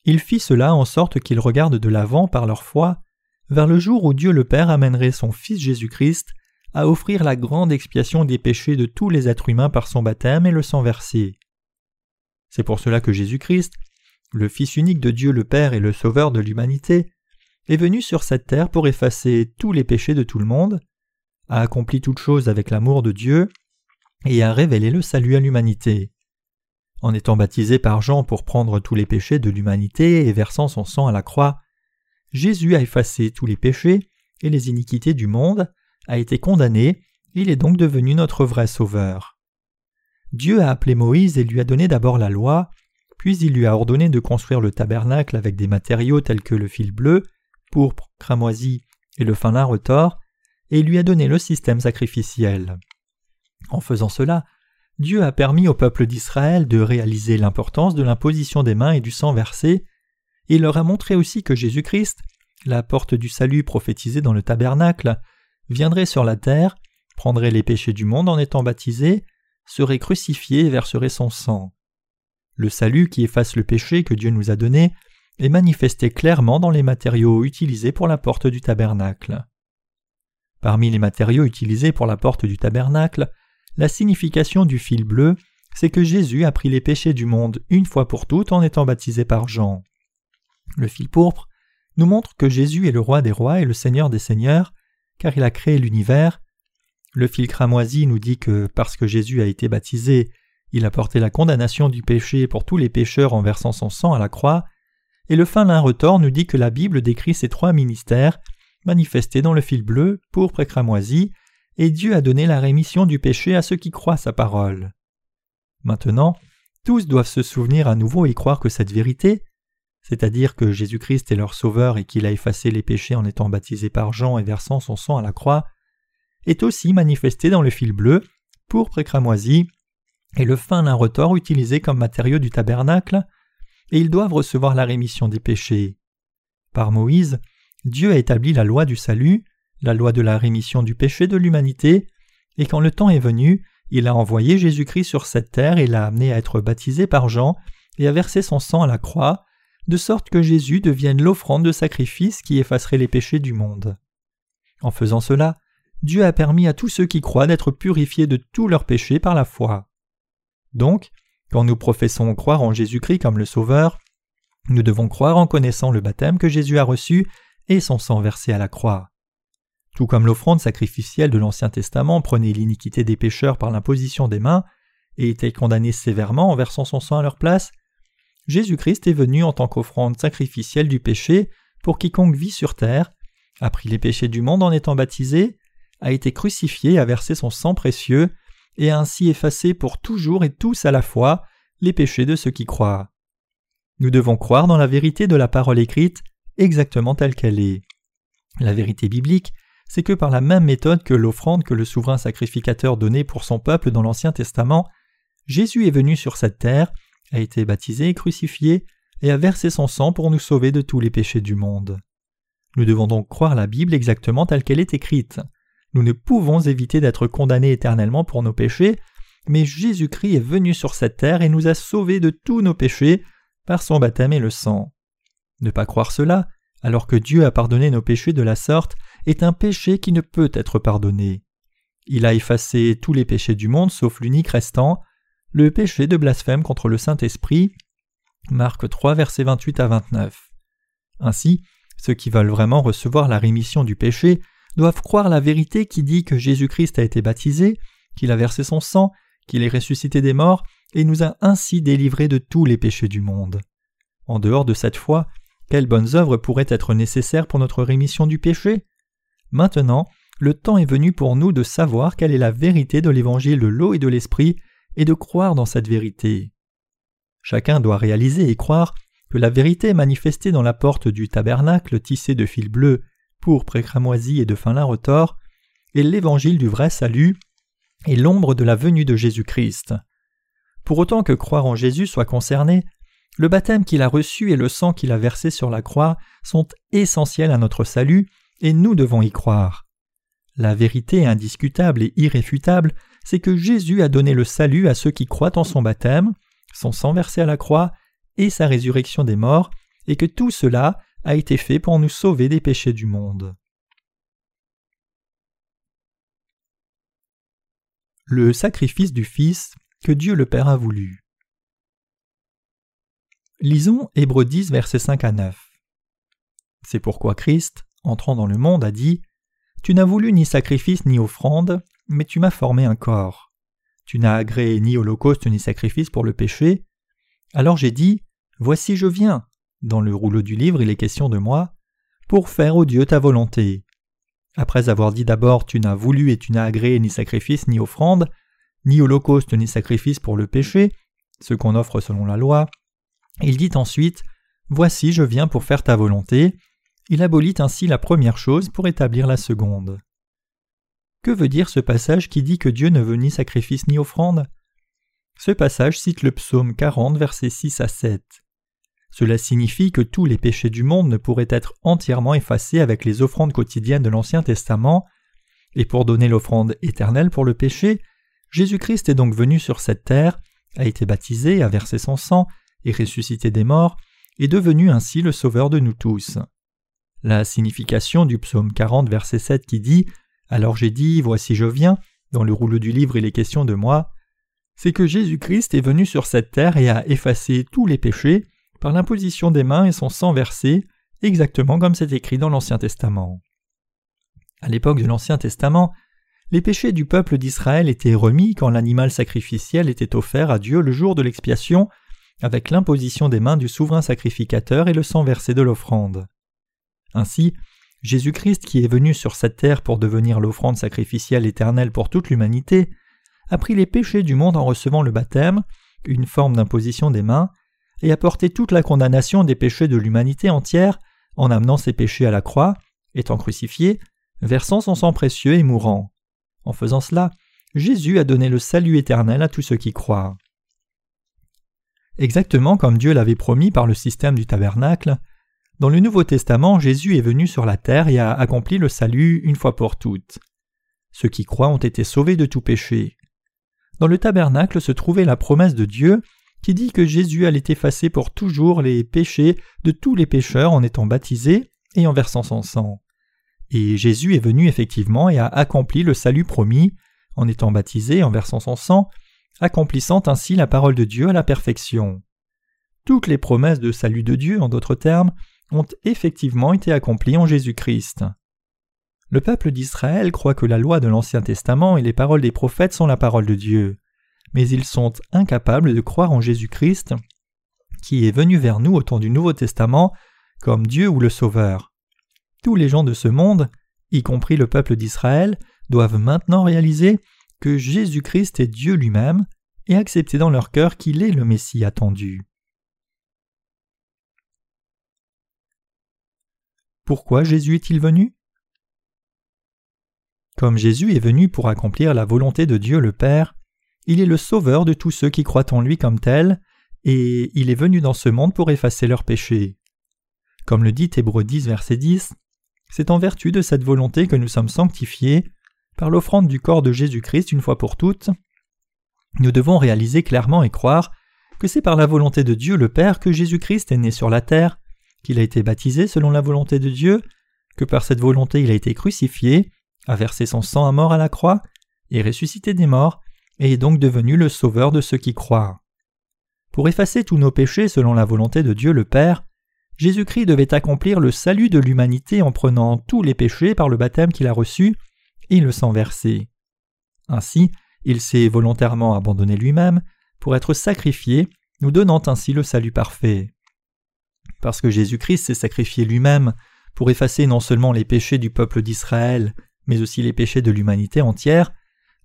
Il fit cela en sorte qu'ils regardent de l'avant par leur foi vers le jour où Dieu le Père amènerait son Fils Jésus-Christ à offrir la grande expiation des péchés de tous les êtres humains par son baptême et le sang versé. C'est pour cela que Jésus-Christ, le Fils unique de Dieu le Père et le Sauveur de l'humanité, est venu sur cette terre pour effacer tous les péchés de tout le monde, a accompli toutes choses avec l'amour de Dieu, et a révélé le salut à l'humanité. En étant baptisé par Jean pour prendre tous les péchés de l'humanité et versant son sang à la croix, Jésus a effacé tous les péchés et les iniquités du monde, a été condamné, il est donc devenu notre vrai Sauveur. Dieu a appelé Moïse et lui a donné d'abord la loi, puis il lui a ordonné de construire le tabernacle avec des matériaux tels que le fil bleu, pourpre, cramoisi et le fin lin retors, et lui a donné le système sacrificiel. En faisant cela, Dieu a permis au peuple d'Israël de réaliser l'importance de l'imposition des mains et du sang versé, et il leur a montré aussi que Jésus-Christ, la porte du salut prophétisée dans le tabernacle, viendrait sur la terre, prendrait les péchés du monde en étant baptisé, serait crucifié et verserait son sang. Le salut qui efface le péché que Dieu nous a donné est manifesté clairement dans les matériaux utilisés pour la porte du tabernacle. Parmi les matériaux utilisés pour la porte du tabernacle, la signification du fil bleu, c'est que Jésus a pris les péchés du monde une fois pour toutes en étant baptisé par Jean. Le fil pourpre nous montre que Jésus est le roi des rois et le seigneur des seigneurs, car il a créé l'univers. Le fil cramoisi nous dit que parce que Jésus a été baptisé, il a porté la condamnation du péché pour tous les pécheurs en versant son sang à la croix, et le fin lin retors nous dit que la Bible décrit ces trois ministères manifestés dans le fil bleu, pourpre et cramoisi, et Dieu a donné la rémission du péché à ceux qui croient sa parole. Maintenant, tous doivent se souvenir à nouveau et croire que cette vérité, c'est-à-dire que Jésus-Christ est leur Sauveur et qu'il a effacé les péchés en étant baptisé par Jean et versant son sang à la croix, est aussi manifestée dans le fil bleu, pourpre et cramoisi, et le fin lin retors utilisé comme matériau du tabernacle, et ils doivent recevoir la rémission des péchés. Par Moïse, Dieu a établi la loi du salut, la loi de la rémission du péché de l'humanité, et quand le temps est venu, il a envoyé Jésus-Christ sur cette terre et l'a amené à être baptisé par Jean et à verser son sang à la croix, de sorte que Jésus devienne l'offrande de sacrifice qui effacerait les péchés du monde. En faisant cela, Dieu a permis à tous ceux qui croient d'être purifiés de tous leurs péchés par la foi. Donc, quand nous professons croire en Jésus-Christ comme le Sauveur, nous devons croire en connaissant le baptême que Jésus a reçu et son sang versé à la croix. Tout comme l'offrande sacrificielle de l'Ancien Testament prenait l'iniquité des pécheurs par l'imposition des mains et était condamné sévèrement en versant son sang à leur place, Jésus-Christ est venu en tant qu'offrande sacrificielle du péché pour quiconque vit sur terre, a pris les péchés du monde en étant baptisé, a été crucifié a versé son sang précieux, et a ainsi effacé pour toujours et tous à la fois les péchés de ceux qui croient. Nous devons croire dans la vérité de la parole écrite exactement telle qu'elle est. La vérité biblique c'est que par la même méthode que l'offrande que le souverain sacrificateur donnait pour son peuple dans l'Ancien Testament, Jésus est venu sur cette terre, a été baptisé et crucifié, et a versé son sang pour nous sauver de tous les péchés du monde. Nous devons donc croire la Bible exactement telle qu'elle est écrite. Nous ne pouvons éviter d'être condamnés éternellement pour nos péchés, mais Jésus-Christ est venu sur cette terre et nous a sauvés de tous nos péchés par son baptême et le sang. Ne pas croire cela, alors que Dieu a pardonné nos péchés de la sorte, est un péché qui ne peut être pardonné. Il a effacé tous les péchés du monde sauf l'unique restant, le péché de blasphème contre le Saint-Esprit. Marc 3, versets 28 à 29. Ainsi, ceux qui veulent vraiment recevoir la rémission du péché doivent croire la vérité qui dit que Jésus-Christ a été baptisé, qu'il a versé son sang, qu'il est ressuscité des morts, et nous a ainsi délivrés de tous les péchés du monde. En dehors de cette foi, quelles bonnes œuvres pourraient être nécessaires pour notre rémission du péché? Maintenant, le temps est venu pour nous de savoir quelle est la vérité de l'évangile de l'eau et de l'esprit et de croire dans cette vérité. Chacun doit réaliser et croire que la vérité manifestée dans la porte du tabernacle tissé de fil bleu, pourpre et cramoisi et de fin lin retors est l'évangile du vrai salut et l'ombre de la venue de Jésus-Christ. Pour autant que croire en Jésus soit concerné, le baptême qu'il a reçu et le sang qu'il a versé sur la croix sont essentiels à notre salut et nous devons y croire. La vérité indiscutable et irréfutable, c'est que Jésus a donné le salut à ceux qui croient en son baptême, son sang versé à la croix et sa résurrection des morts, et que tout cela a été fait pour nous sauver des péchés du monde. Le sacrifice du Fils que Dieu le Père a voulu. Lisons Hébreux 10, versets 5 à 9. C'est pourquoi Christ, entrant dans le monde, a dit Tu n'as voulu ni sacrifice ni offrande, mais tu m'as formé un corps. Tu n'as agréé ni holocauste ni sacrifice pour le péché. Alors j'ai dit Voici je viens. Dans le rouleau du livre, il est question de moi, pour faire au Dieu ta volonté. Après avoir dit d'abord Tu n'as voulu et tu n'as agréé ni sacrifice ni offrande, ni holocauste ni sacrifice pour le péché, ce qu'on offre selon la loi, il dit ensuite Voici je viens pour faire ta volonté, il abolit ainsi la première chose pour établir la seconde. Que veut dire ce passage qui dit que Dieu ne veut ni sacrifice ni offrande? Ce passage cite le psaume 40, versets 6 à 7. Cela signifie que tous les péchés du monde ne pourraient être entièrement effacés avec les offrandes quotidiennes de l'Ancien Testament, et pour donner l'offrande éternelle pour le péché, Jésus-Christ est donc venu sur cette terre, a été baptisé, a versé son sang, et ressuscité des morts, est devenu ainsi le Sauveur de nous tous. La signification du psaume 40, verset 7 qui dit Alors j'ai dit, voici je viens, dans le rouleau du livre il est question de moi, c'est que Jésus-Christ est venu sur cette terre et a effacé tous les péchés par l'imposition des mains et son sang versé, exactement comme c'est écrit dans l'Ancien Testament. À l'époque de l'Ancien Testament, les péchés du peuple d'Israël étaient remis quand l'animal sacrificiel était offert à Dieu le jour de l'expiation, avec l'imposition des mains du souverain sacrificateur et le sang versé de l'offrande. Ainsi, Jésus-Christ qui est venu sur cette terre pour devenir l'offrande sacrificielle éternelle pour toute l'humanité, a pris les péchés du monde en recevant le baptême, une forme d'imposition des mains, et a porté toute la condamnation des péchés de l'humanité entière en amenant ses péchés à la croix, étant crucifié, versant son sang précieux et mourant. En faisant cela, Jésus a donné le salut éternel à tous ceux qui croient. Exactement comme Dieu l'avait promis par le système du tabernacle, dans le Nouveau Testament, Jésus est venu sur la terre et a accompli le salut une fois pour toutes. Ceux qui croient ont été sauvés de tout péché. Dans le tabernacle se trouvait la promesse de Dieu qui dit que Jésus allait effacer pour toujours les péchés de tous les pécheurs en étant baptisé et en versant son sang. Et Jésus est venu effectivement et a accompli le salut promis, en étant baptisé en versant son sang, accomplissant ainsi la parole de Dieu à la perfection. Toutes les promesses de salut de Dieu, en d'autres termes, ont effectivement été accomplies en Jésus-Christ. Le peuple d'Israël croit que la loi de l'Ancien Testament et les paroles des prophètes sont la parole de Dieu, mais ils sont incapables de croire en Jésus-Christ, qui est venu vers nous au temps du Nouveau Testament comme Dieu ou le Sauveur. Tous les gens de ce monde, y compris le peuple d'Israël, doivent maintenant réaliser que Jésus-Christ est Dieu lui-même et accepter dans leur cœur qu'il est le Messie attendu. Pourquoi Jésus est-il venu? Comme Jésus est venu pour accomplir la volonté de Dieu le Père, il est le sauveur de tous ceux qui croient en lui comme tel, et il est venu dans ce monde pour effacer leurs péchés. Comme le dit Hébreu 10, verset 10, c'est en vertu de cette volonté que nous sommes sanctifiés par l'offrande du corps de Jésus-Christ une fois pour toutes. Nous devons réaliser clairement et croire que c'est par la volonté de Dieu le Père que Jésus-Christ est né sur la terre, qu'il a été baptisé selon la volonté de Dieu, que par cette volonté il a été crucifié, a versé son sang à mort à la croix, et ressuscité des morts, et est donc devenu le sauveur de ceux qui croient. Pour effacer tous nos péchés selon la volonté de Dieu le Père, Jésus-Christ devait accomplir le salut de l'humanité en prenant tous les péchés par le baptême qu'il a reçu et le sang versé. Ainsi, il s'est volontairement abandonné lui-même pour être sacrifié, nous donnant ainsi le salut parfait. Parce que Jésus-Christ s'est sacrifié lui-même pour effacer non seulement les péchés du peuple d'Israël, mais aussi les péchés de l'humanité entière,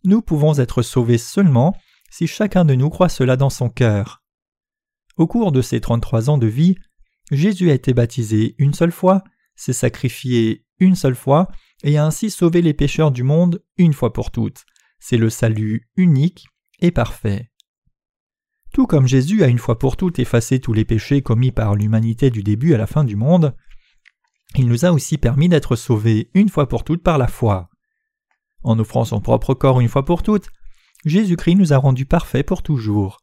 nous pouvons être sauvés seulement si chacun de nous croit cela dans son cœur. Au cours de ses 33 ans de vie, Jésus a été baptisé une seule fois, s'est sacrifié une seule fois, et a ainsi sauvé les pécheurs du monde une fois pour toutes. C'est le salut unique et parfait. Tout comme Jésus a une fois pour toutes effacé tous les péchés commis par l'humanité du début à la fin du monde, il nous a aussi permis d'être sauvés une fois pour toutes par la foi. En offrant son propre corps une fois pour toutes, Jésus-Christ nous a rendus parfaits pour toujours.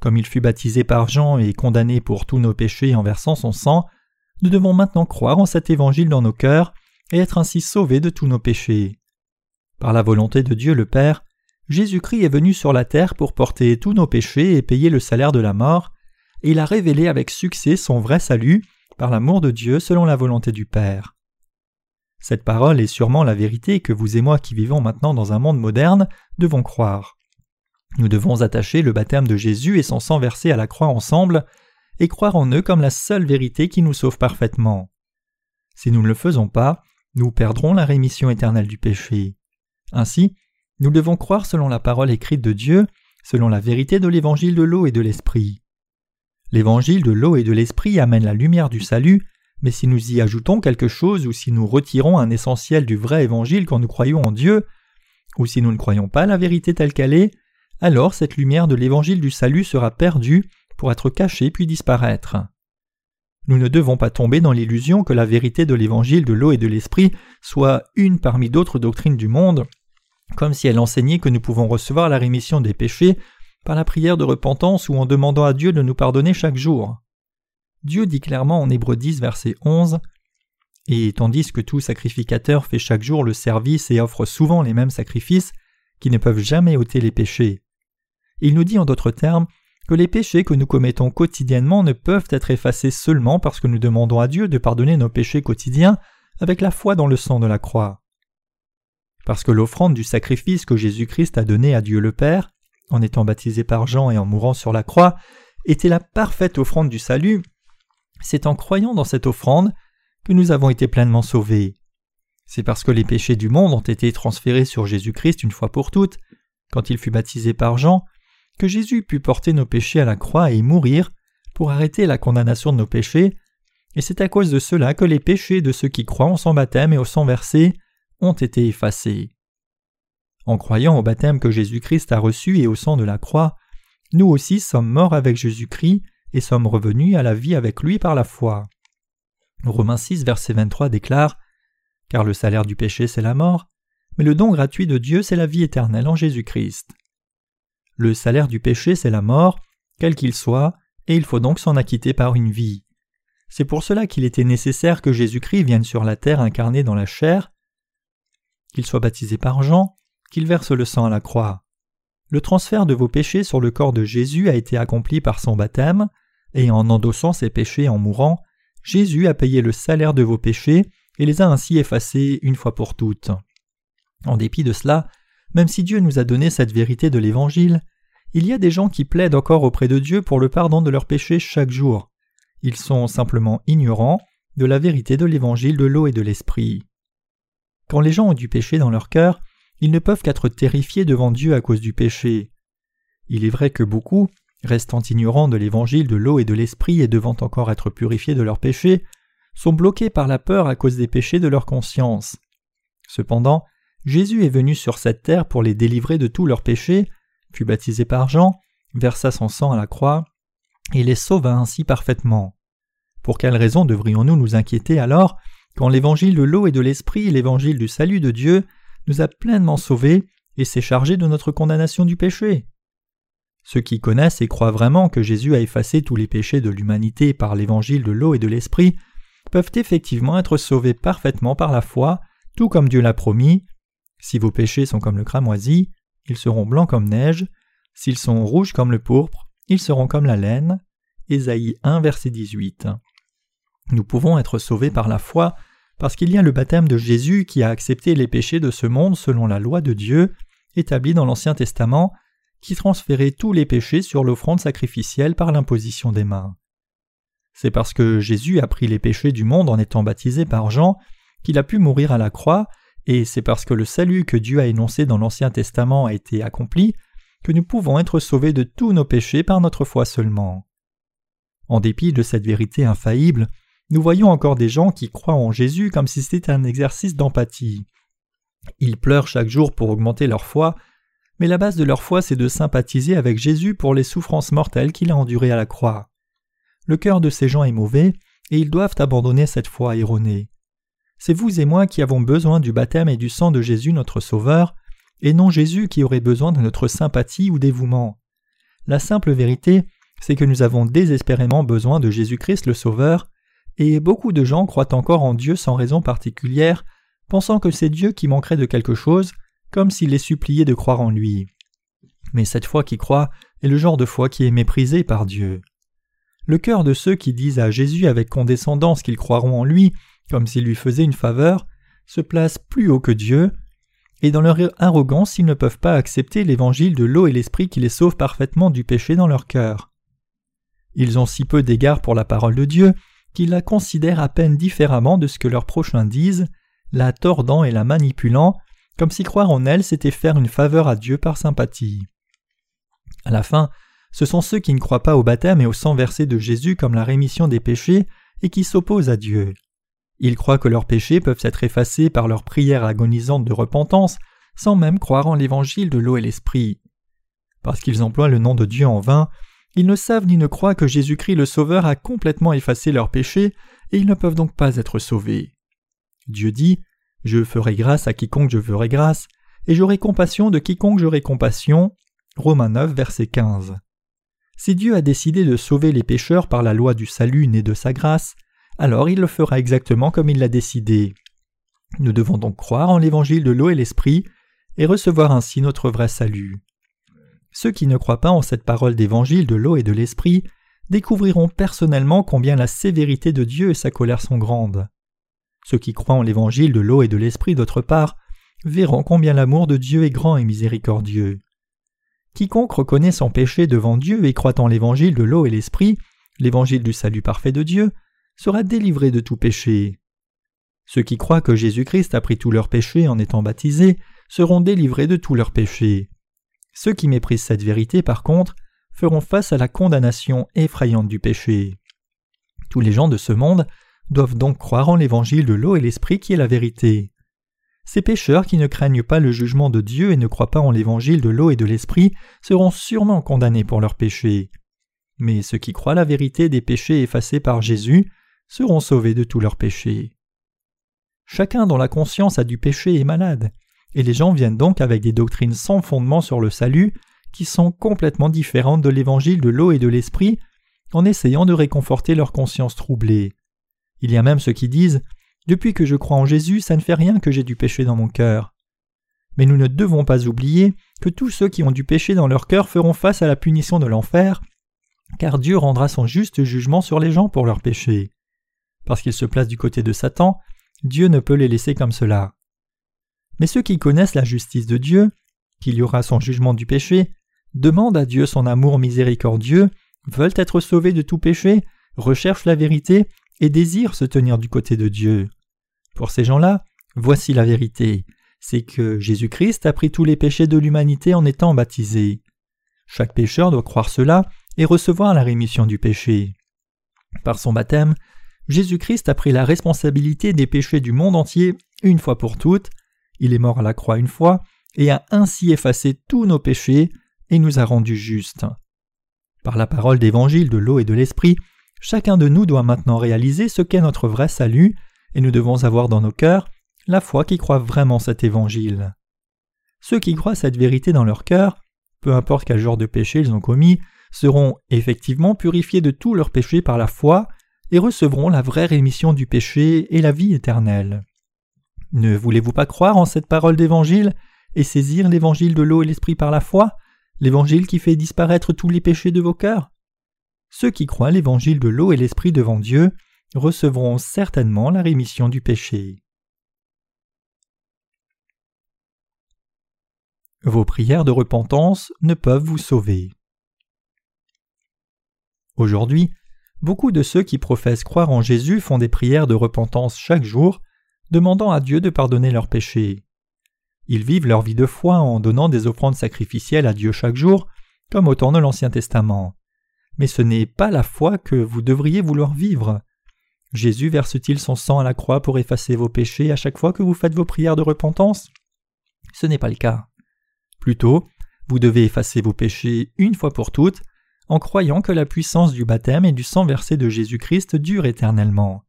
Comme il fut baptisé par Jean et condamné pour tous nos péchés en versant son sang, nous devons maintenant croire en cet évangile dans nos cœurs et être ainsi sauvés de tous nos péchés. Par la volonté de Dieu le Père, Jésus-Christ est venu sur la terre pour porter tous nos péchés et payer le salaire de la mort, et il a révélé avec succès son vrai salut par l'amour de Dieu selon la volonté du Père. Cette parole est sûrement la vérité que vous et moi qui vivons maintenant dans un monde moderne devons croire. Nous devons attacher le baptême de Jésus et son sang versé à la croix ensemble, et croire en eux comme la seule vérité qui nous sauve parfaitement. Si nous ne le faisons pas, nous perdrons la rémission éternelle du péché. Ainsi, nous devons croire selon la parole écrite de Dieu, selon la vérité de l'évangile de l'eau et de l'esprit. L'évangile de l'eau et de l'esprit amène la lumière du salut, mais si nous y ajoutons quelque chose ou si nous retirons un essentiel du vrai évangile quand nous croyons en Dieu, ou si nous ne croyons pas la vérité telle qu'elle est, alors cette lumière de l'évangile du salut sera perdue pour être cachée puis disparaître. Nous ne devons pas tomber dans l'illusion que la vérité de l'évangile de l'eau et de l'esprit soit une parmi d'autres doctrines du monde, comme si elle enseignait que nous pouvons recevoir la rémission des péchés par la prière de repentance ou en demandant à Dieu de nous pardonner chaque jour. Dieu dit clairement en Hébreu 10 verset 11 Et tandis que tout sacrificateur fait chaque jour le service et offre souvent les mêmes sacrifices qui ne peuvent jamais ôter les péchés. Il nous dit en d'autres termes que les péchés que nous commettons quotidiennement ne peuvent être effacés seulement parce que nous demandons à Dieu de pardonner nos péchés quotidiens avec la foi dans le sang de la croix. Parce que l'offrande du sacrifice que Jésus-Christ a donné à Dieu le Père, en étant baptisé par Jean et en mourant sur la croix, était la parfaite offrande du salut, c'est en croyant dans cette offrande que nous avons été pleinement sauvés. C'est parce que les péchés du monde ont été transférés sur Jésus-Christ une fois pour toutes, quand il fut baptisé par Jean, que Jésus put porter nos péchés à la croix et y mourir pour arrêter la condamnation de nos péchés, et c'est à cause de cela que les péchés de ceux qui croient en son baptême et au sang versé ont été effacés. En croyant au baptême que Jésus-Christ a reçu et au sang de la croix, nous aussi sommes morts avec Jésus-Christ et sommes revenus à la vie avec lui par la foi. Romains 6, verset 23 déclare Car le salaire du péché, c'est la mort, mais le don gratuit de Dieu, c'est la vie éternelle en Jésus-Christ. Le salaire du péché, c'est la mort, quel qu'il soit, et il faut donc s'en acquitter par une vie. C'est pour cela qu'il était nécessaire que Jésus-Christ vienne sur la terre incarné dans la chair, qu'il soit baptisé par Jean, qu'il verse le sang à la croix. Le transfert de vos péchés sur le corps de Jésus a été accompli par son baptême, et en endossant ses péchés en mourant, Jésus a payé le salaire de vos péchés et les a ainsi effacés une fois pour toutes. En dépit de cela, même si Dieu nous a donné cette vérité de l'Évangile, il y a des gens qui plaident encore auprès de Dieu pour le pardon de leurs péchés chaque jour. Ils sont simplement ignorants de la vérité de l'évangile de l'eau et de l'esprit. Quand les gens ont du péché dans leur cœur, ils ne peuvent qu'être terrifiés devant Dieu à cause du péché. Il est vrai que beaucoup, restant ignorants de l'évangile de l'eau et de l'esprit et devant encore être purifiés de leurs péchés, sont bloqués par la peur à cause des péchés de leur conscience. Cependant, Jésus est venu sur cette terre pour les délivrer de tous leurs péchés fut baptisé par Jean, versa son sang à la croix, et les sauva ainsi parfaitement. Pour quelle raison devrions-nous nous inquiéter alors quand l'évangile de l'eau et de l'esprit l'évangile du salut de Dieu nous a pleinement sauvés et s'est chargé de notre condamnation du péché Ceux qui connaissent et croient vraiment que Jésus a effacé tous les péchés de l'humanité par l'évangile de l'eau et de l'esprit peuvent effectivement être sauvés parfaitement par la foi, tout comme Dieu l'a promis. Si vos péchés sont comme le cramoisi, ils seront blancs comme neige, s'ils sont rouges comme le pourpre, ils seront comme la laine. Ésaïe 1, verset 18. Nous pouvons être sauvés par la foi parce qu'il y a le baptême de Jésus qui a accepté les péchés de ce monde selon la loi de Dieu, établie dans l'Ancien Testament, qui transférait tous les péchés sur l'offrande sacrificielle par l'imposition des mains. C'est parce que Jésus a pris les péchés du monde en étant baptisé par Jean qu'il a pu mourir à la croix et c'est parce que le salut que Dieu a énoncé dans l'Ancien Testament a été accompli que nous pouvons être sauvés de tous nos péchés par notre foi seulement. En dépit de cette vérité infaillible, nous voyons encore des gens qui croient en Jésus comme si c'était un exercice d'empathie. Ils pleurent chaque jour pour augmenter leur foi, mais la base de leur foi c'est de sympathiser avec Jésus pour les souffrances mortelles qu'il a endurées à la croix. Le cœur de ces gens est mauvais, et ils doivent abandonner cette foi erronée c'est vous et moi qui avons besoin du baptême et du sang de Jésus notre Sauveur, et non Jésus qui aurait besoin de notre sympathie ou dévouement. La simple vérité, c'est que nous avons désespérément besoin de Jésus-Christ le Sauveur, et beaucoup de gens croient encore en Dieu sans raison particulière, pensant que c'est Dieu qui manquerait de quelque chose, comme s'il les suppliait de croire en lui. Mais cette foi qui croit est le genre de foi qui est méprisée par Dieu. Le cœur de ceux qui disent à Jésus avec condescendance qu'ils croiront en lui comme s'ils lui faisaient une faveur, se placent plus haut que Dieu, et dans leur arrogance ils ne peuvent pas accepter l'évangile de l'eau et l'esprit qui les sauve parfaitement du péché dans leur cœur. Ils ont si peu d'égard pour la parole de Dieu qu'ils la considèrent à peine différemment de ce que leurs prochains disent, la tordant et la manipulant, comme si croire en elle c'était faire une faveur à Dieu par sympathie. À la fin, ce sont ceux qui ne croient pas au baptême et au sang versé de Jésus comme la rémission des péchés et qui s'opposent à Dieu. Ils croient que leurs péchés peuvent être effacés par leur prière agonisante de repentance sans même croire en l'évangile de l'eau et l'esprit. Parce qu'ils emploient le nom de Dieu en vain, ils ne savent ni ne croient que Jésus-Christ le Sauveur a complètement effacé leurs péchés et ils ne peuvent donc pas être sauvés. Dieu dit Je ferai grâce à quiconque je ferai grâce, et j'aurai compassion de quiconque j'aurai compassion. Romains 9, verset 15. Si Dieu a décidé de sauver les pécheurs par la loi du salut née de sa grâce, alors il le fera exactement comme il l'a décidé. Nous devons donc croire en l'évangile de l'eau et l'esprit et recevoir ainsi notre vrai salut. Ceux qui ne croient pas en cette parole d'évangile de l'eau et de l'esprit découvriront personnellement combien la sévérité de Dieu et sa colère sont grandes. Ceux qui croient en l'évangile de l'eau et de l'esprit d'autre part verront combien l'amour de Dieu est grand et miséricordieux. Quiconque reconnaît son péché devant Dieu et croit en l'évangile de l'eau et l'esprit, l'évangile du salut parfait de Dieu, sera délivré de tout péché. Ceux qui croient que Jésus-Christ a pris tous leurs péchés en étant baptisés seront délivrés de tous leurs péchés. Ceux qui méprisent cette vérité, par contre, feront face à la condamnation effrayante du péché. Tous les gens de ce monde doivent donc croire en l'évangile de l'eau et l'esprit qui est la vérité. Ces pécheurs qui ne craignent pas le jugement de Dieu et ne croient pas en l'évangile de l'eau et de l'esprit seront sûrement condamnés pour leurs péchés. Mais ceux qui croient la vérité des péchés effacés par Jésus seront sauvés de tous leurs péchés. Chacun dont la conscience a du péché est malade, et les gens viennent donc avec des doctrines sans fondement sur le salut, qui sont complètement différentes de l'évangile de l'eau et de l'esprit, en essayant de réconforter leur conscience troublée. Il y a même ceux qui disent Depuis que je crois en Jésus, ça ne fait rien que j'ai du péché dans mon cœur. Mais nous ne devons pas oublier que tous ceux qui ont du péché dans leur cœur feront face à la punition de l'enfer, car Dieu rendra son juste jugement sur les gens pour leurs péchés. Parce qu'ils se placent du côté de Satan, Dieu ne peut les laisser comme cela. Mais ceux qui connaissent la justice de Dieu, qu'il y aura son jugement du péché, demandent à Dieu son amour miséricordieux, veulent être sauvés de tout péché, recherchent la vérité et désirent se tenir du côté de Dieu. Pour ces gens-là, voici la vérité, c'est que Jésus-Christ a pris tous les péchés de l'humanité en étant baptisé. Chaque pécheur doit croire cela et recevoir la rémission du péché. Par son baptême, Jésus-Christ a pris la responsabilité des péchés du monde entier une fois pour toutes, il est mort à la croix une fois, et a ainsi effacé tous nos péchés, et nous a rendus justes. Par la parole d'évangile de l'eau et de l'esprit, chacun de nous doit maintenant réaliser ce qu'est notre vrai salut, et nous devons avoir dans nos cœurs la foi qui croit vraiment cet évangile. Ceux qui croient cette vérité dans leur cœur, peu importe quel genre de péché ils ont commis, seront effectivement purifiés de tous leurs péchés par la foi et recevront la vraie rémission du péché et la vie éternelle. Ne voulez-vous pas croire en cette parole d'évangile et saisir l'évangile de l'eau et l'esprit par la foi, l'évangile qui fait disparaître tous les péchés de vos cœurs? Ceux qui croient l'évangile de l'eau et l'esprit devant Dieu recevront certainement la rémission du péché. Vos prières de repentance ne peuvent vous sauver. Aujourd'hui, beaucoup de ceux qui professent croire en Jésus font des prières de repentance chaque jour demandant à Dieu de pardonner leurs péchés. Ils vivent leur vie de foi en donnant des offrandes sacrificielles à Dieu chaque jour, comme au temps de l'Ancien Testament. Mais ce n'est pas la foi que vous devriez vouloir vivre. Jésus verse-t-il son sang à la croix pour effacer vos péchés à chaque fois que vous faites vos prières de repentance? Ce n'est pas le cas. Plutôt, vous devez effacer vos péchés une fois pour toutes, en croyant que la puissance du baptême et du sang versé de Jésus-Christ dure éternellement.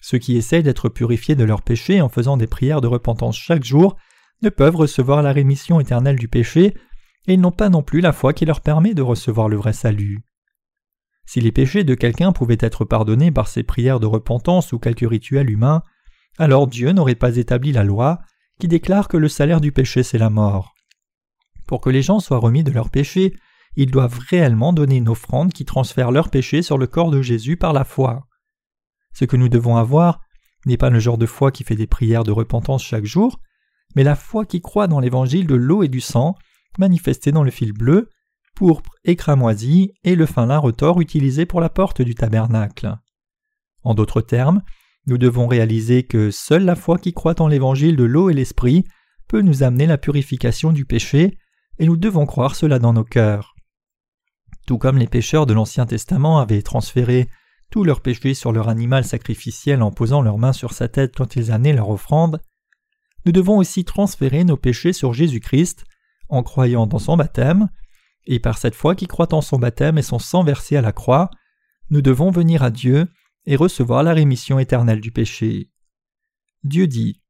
Ceux qui essayent d'être purifiés de leurs péchés en faisant des prières de repentance chaque jour ne peuvent recevoir la rémission éternelle du péché, et ils n'ont pas non plus la foi qui leur permet de recevoir le vrai salut. Si les péchés de quelqu'un pouvaient être pardonnés par ces prières de repentance ou quelque rituel humain, alors Dieu n'aurait pas établi la loi qui déclare que le salaire du péché c'est la mort. Pour que les gens soient remis de leurs péchés, ils doivent réellement donner une offrande qui transfère leurs péchés sur le corps de Jésus par la foi. Ce que nous devons avoir n'est pas le genre de foi qui fait des prières de repentance chaque jour, mais la foi qui croit dans l'évangile de l'eau et du sang, manifesté dans le fil bleu, pourpre et cramoisi et le fin lin retors utilisé pour la porte du tabernacle. En d'autres termes, nous devons réaliser que seule la foi qui croit en l'évangile de l'eau et l'esprit peut nous amener la purification du péché, et nous devons croire cela dans nos cœurs. Tout comme les pécheurs de l'Ancien Testament avaient transféré tous leurs péchés sur leur animal sacrificiel en posant leurs mains sur sa tête quand ils amenaient leur offrande, nous devons aussi transférer nos péchés sur Jésus-Christ en croyant dans son baptême, et par cette foi qui croit en son baptême et son sang versé à la croix, nous devons venir à Dieu et recevoir la rémission éternelle du péché. Dieu dit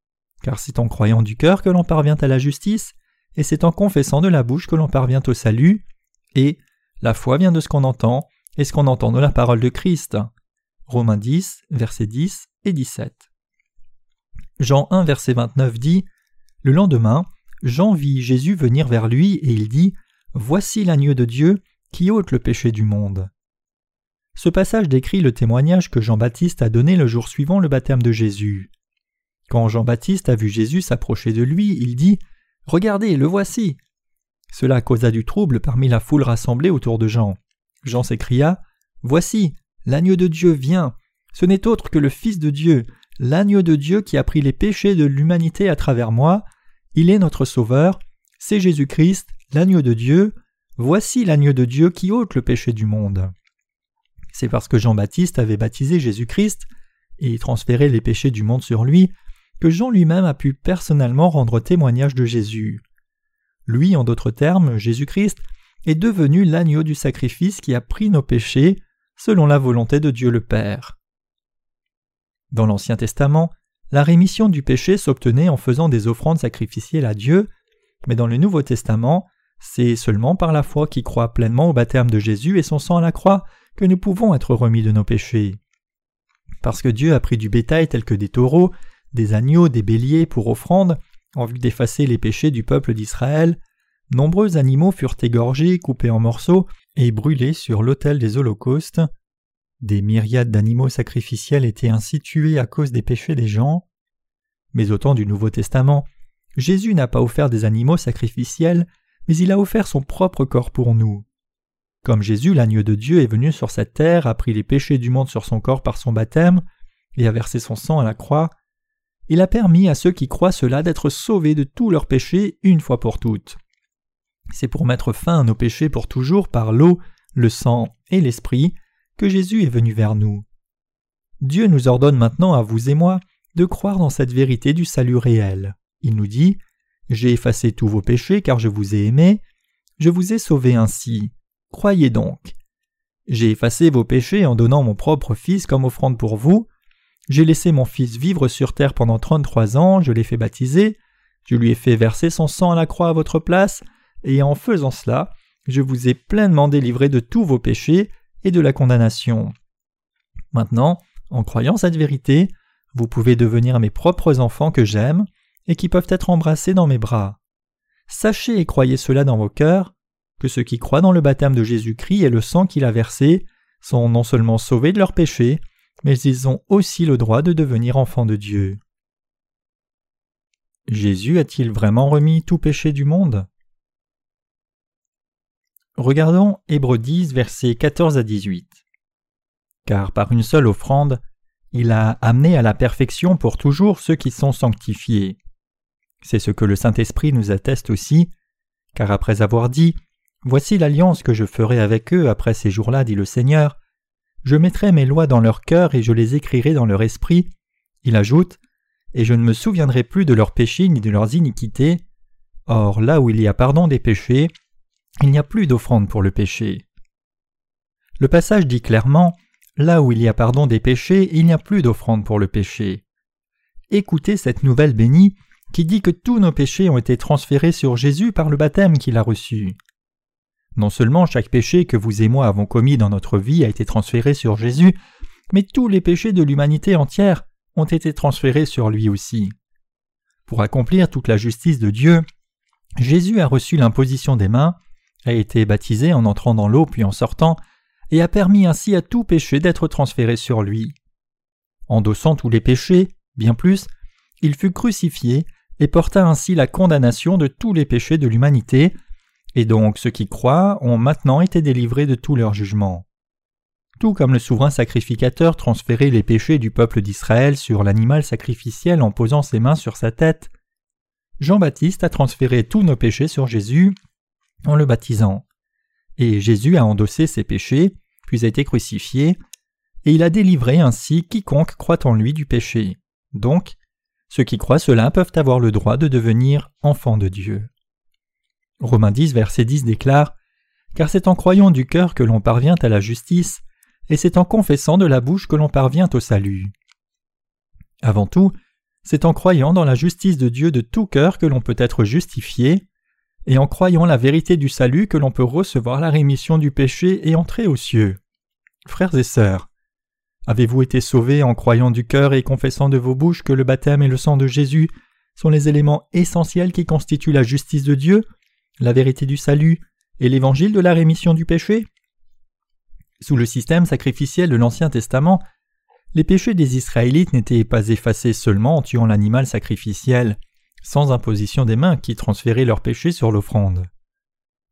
Car c'est en croyant du cœur que l'on parvient à la justice, et c'est en confessant de la bouche que l'on parvient au salut, et la foi vient de ce qu'on entend, est ce qu'on entend de la parole de Christ? Romains 10, versets 10 et 17. Jean 1, verset 29 dit Le lendemain, Jean vit Jésus venir vers lui et il dit Voici l'agneau de Dieu qui ôte le péché du monde. Ce passage décrit le témoignage que Jean-Baptiste a donné le jour suivant le baptême de Jésus. Quand Jean-Baptiste a vu Jésus s'approcher de lui, il dit Regardez, le voici. Cela causa du trouble parmi la foule rassemblée autour de Jean. Jean s'écria Voici, l'agneau de Dieu vient. Ce n'est autre que le Fils de Dieu, l'agneau de Dieu qui a pris les péchés de l'humanité à travers moi. Il est notre Sauveur. C'est Jésus-Christ, l'agneau de Dieu. Voici l'agneau de Dieu qui ôte le péché du monde. C'est parce que Jean-Baptiste avait baptisé Jésus-Christ et transféré les péchés du monde sur lui que Jean lui-même a pu personnellement rendre témoignage de Jésus. Lui, en d'autres termes, Jésus-Christ, est devenu l'agneau du sacrifice qui a pris nos péchés selon la volonté de Dieu le Père. Dans l'Ancien Testament, la rémission du péché s'obtenait en faisant des offrandes sacrificielles à Dieu, mais dans le Nouveau Testament, c'est seulement par la foi qui croit pleinement au baptême de Jésus et son sang à la croix que nous pouvons être remis de nos péchés. Parce que Dieu a pris du bétail tel que des taureaux, des agneaux, des béliers pour offrande, en vue d'effacer les péchés du peuple d'Israël, nombreux animaux furent égorgés, coupés en morceaux et brûlés sur l'autel des holocaustes. Des myriades d'animaux sacrificiels étaient ainsi tués à cause des péchés des gens. Mais au temps du Nouveau Testament, Jésus n'a pas offert des animaux sacrificiels, mais il a offert son propre corps pour nous. Comme Jésus, l'agneau de Dieu, est venu sur cette terre, a pris les péchés du monde sur son corps par son baptême, et a versé son sang à la croix, il a permis à ceux qui croient cela d'être sauvés de tous leurs péchés une fois pour toutes. C'est pour mettre fin à nos péchés pour toujours par l'eau, le sang et l'esprit que Jésus est venu vers nous. Dieu nous ordonne maintenant à vous et moi de croire dans cette vérité du salut réel. Il nous dit J'ai effacé tous vos péchés car je vous ai aimé, je vous ai sauvé ainsi. Croyez donc. J'ai effacé vos péchés en donnant mon propre Fils comme offrande pour vous, j'ai laissé mon fils vivre sur terre pendant trente-trois ans, je l'ai fait baptiser, je lui ai fait verser son sang à la croix à votre place, et en faisant cela, je vous ai pleinement délivré de tous vos péchés et de la condamnation. Maintenant, en croyant cette vérité, vous pouvez devenir mes propres enfants que j'aime et qui peuvent être embrassés dans mes bras. Sachez et croyez cela dans vos cœurs, que ceux qui croient dans le baptême de Jésus-Christ et le sang qu'il a versé sont non seulement sauvés de leurs péchés, mais ils ont aussi le droit de devenir enfants de Dieu. Jésus a-t-il vraiment remis tout péché du monde? Regardons Hébreux 10, versets 14 à 18. Car par une seule offrande, il a amené à la perfection pour toujours ceux qui sont sanctifiés. C'est ce que le Saint-Esprit nous atteste aussi, car après avoir dit Voici l'alliance que je ferai avec eux après ces jours-là, dit le Seigneur, je mettrai mes lois dans leur cœur et je les écrirai dans leur esprit. Il ajoute Et je ne me souviendrai plus de leurs péchés ni de leurs iniquités. Or, là où il y a pardon des péchés, il n'y a plus d'offrande pour le péché. Le passage dit clairement Là où il y a pardon des péchés, il n'y a plus d'offrande pour le péché. Écoutez cette nouvelle bénie qui dit que tous nos péchés ont été transférés sur Jésus par le baptême qu'il a reçu. Non seulement chaque péché que vous et moi avons commis dans notre vie a été transféré sur Jésus, mais tous les péchés de l'humanité entière ont été transférés sur lui aussi. Pour accomplir toute la justice de Dieu, Jésus a reçu l'imposition des mains, été baptisé en entrant dans l'eau puis en sortant, et a permis ainsi à tout péché d'être transféré sur lui. Endossant tous les péchés, bien plus, il fut crucifié et porta ainsi la condamnation de tous les péchés de l'humanité, et donc ceux qui croient ont maintenant été délivrés de tous leurs jugements. Tout comme le souverain sacrificateur transférait les péchés du peuple d'Israël sur l'animal sacrificiel en posant ses mains sur sa tête, Jean-Baptiste a transféré tous nos péchés sur Jésus en le baptisant. Et Jésus a endossé ses péchés, puis a été crucifié, et il a délivré ainsi quiconque croit en lui du péché. Donc, ceux qui croient cela peuvent avoir le droit de devenir enfants de Dieu. Romains 10, verset 10 déclare Car c'est en croyant du cœur que l'on parvient à la justice, et c'est en confessant de la bouche que l'on parvient au salut. Avant tout, c'est en croyant dans la justice de Dieu de tout cœur que l'on peut être justifié, et en croyant la vérité du salut que l'on peut recevoir la rémission du péché et entrer aux cieux. Frères et sœurs, avez-vous été sauvés en croyant du cœur et confessant de vos bouches que le baptême et le sang de Jésus sont les éléments essentiels qui constituent la justice de Dieu la vérité du salut et l'évangile de la rémission du péché? Sous le système sacrificiel de l'Ancien Testament, les péchés des Israélites n'étaient pas effacés seulement en tuant l'animal sacrificiel, sans imposition des mains qui transféraient leurs péchés sur l'offrande.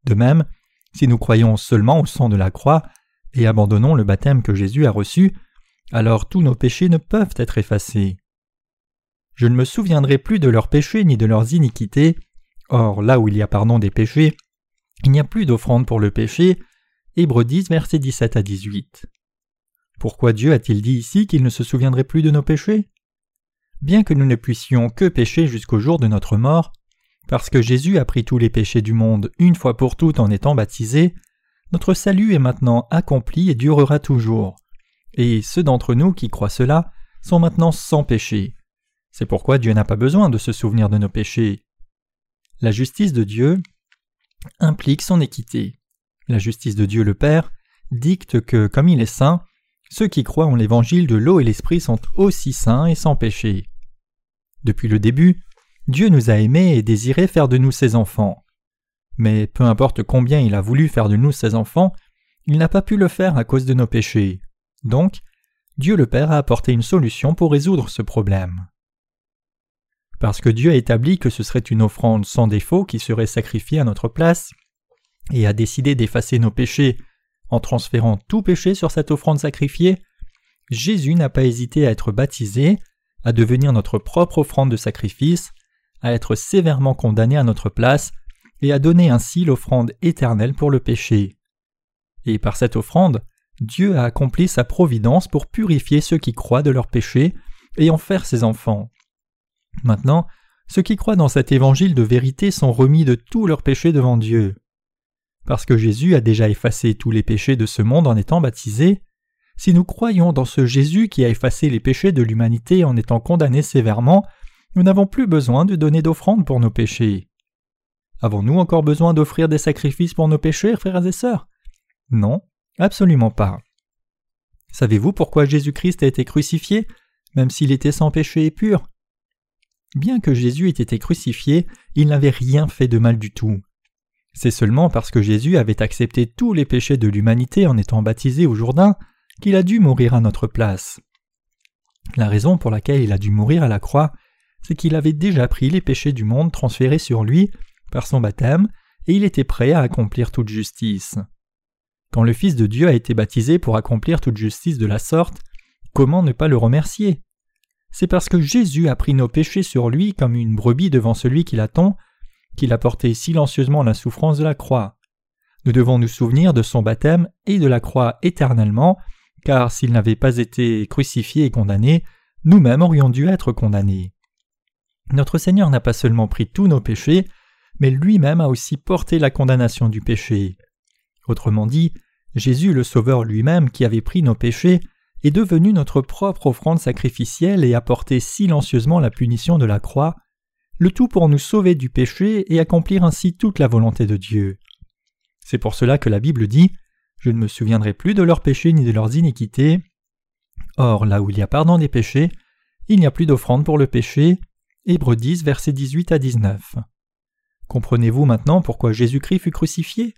De même, si nous croyons seulement au sang de la croix et abandonnons le baptême que Jésus a reçu, alors tous nos péchés ne peuvent être effacés. Je ne me souviendrai plus de leurs péchés ni de leurs iniquités. Or, là où il y a pardon des péchés, il n'y a plus d'offrande pour le péché. Hébreux 10, versets 17 à 18. Pourquoi Dieu a-t-il dit ici qu'il ne se souviendrait plus de nos péchés? Bien que nous ne puissions que pécher jusqu'au jour de notre mort, parce que Jésus a pris tous les péchés du monde une fois pour toutes en étant baptisé, notre salut est maintenant accompli et durera toujours. Et ceux d'entre nous qui croient cela sont maintenant sans péché. C'est pourquoi Dieu n'a pas besoin de se souvenir de nos péchés. La justice de Dieu implique son équité. La justice de Dieu le Père dicte que, comme il est saint, ceux qui croient en l'évangile de l'eau et l'esprit sont aussi saints et sans péché. Depuis le début, Dieu nous a aimés et désiré faire de nous ses enfants. Mais peu importe combien il a voulu faire de nous ses enfants, il n'a pas pu le faire à cause de nos péchés. Donc, Dieu le Père a apporté une solution pour résoudre ce problème. Parce que Dieu a établi que ce serait une offrande sans défaut qui serait sacrifiée à notre place, et a décidé d'effacer nos péchés en transférant tout péché sur cette offrande sacrifiée, Jésus n'a pas hésité à être baptisé, à devenir notre propre offrande de sacrifice, à être sévèrement condamné à notre place, et à donner ainsi l'offrande éternelle pour le péché. Et par cette offrande, Dieu a accompli sa providence pour purifier ceux qui croient de leurs péchés et en faire ses enfants. Maintenant, ceux qui croient dans cet évangile de vérité sont remis de tous leurs péchés devant Dieu. Parce que Jésus a déjà effacé tous les péchés de ce monde en étant baptisé, si nous croyons dans ce Jésus qui a effacé les péchés de l'humanité en étant condamné sévèrement, nous n'avons plus besoin de donner d'offrandes pour nos péchés. Avons-nous encore besoin d'offrir des sacrifices pour nos péchés, frères et sœurs? Non, absolument pas. Savez-vous pourquoi Jésus-Christ a été crucifié, même s'il était sans péché et pur? Bien que Jésus ait été crucifié, il n'avait rien fait de mal du tout. C'est seulement parce que Jésus avait accepté tous les péchés de l'humanité en étant baptisé au Jourdain qu'il a dû mourir à notre place. La raison pour laquelle il a dû mourir à la croix, c'est qu'il avait déjà pris les péchés du monde transférés sur lui par son baptême, et il était prêt à accomplir toute justice. Quand le Fils de Dieu a été baptisé pour accomplir toute justice de la sorte, comment ne pas le remercier? C'est parce que Jésus a pris nos péchés sur lui comme une brebis devant celui qui l'attend, qu'il a porté silencieusement la souffrance de la croix. Nous devons nous souvenir de son baptême et de la croix éternellement, car s'il n'avait pas été crucifié et condamné, nous-mêmes aurions dû être condamnés. Notre Seigneur n'a pas seulement pris tous nos péchés, mais lui-même a aussi porté la condamnation du péché. Autrement dit, Jésus le Sauveur lui-même qui avait pris nos péchés est devenu notre propre offrande sacrificielle et a porté silencieusement la punition de la croix, le tout pour nous sauver du péché et accomplir ainsi toute la volonté de Dieu. C'est pour cela que la Bible dit Je ne me souviendrai plus de leurs péchés ni de leurs iniquités. Or, là où il y a pardon des péchés, il n'y a plus d'offrande pour le péché. Hébreux 10, versets 18 à 19. Comprenez-vous maintenant pourquoi Jésus-Christ fut crucifié?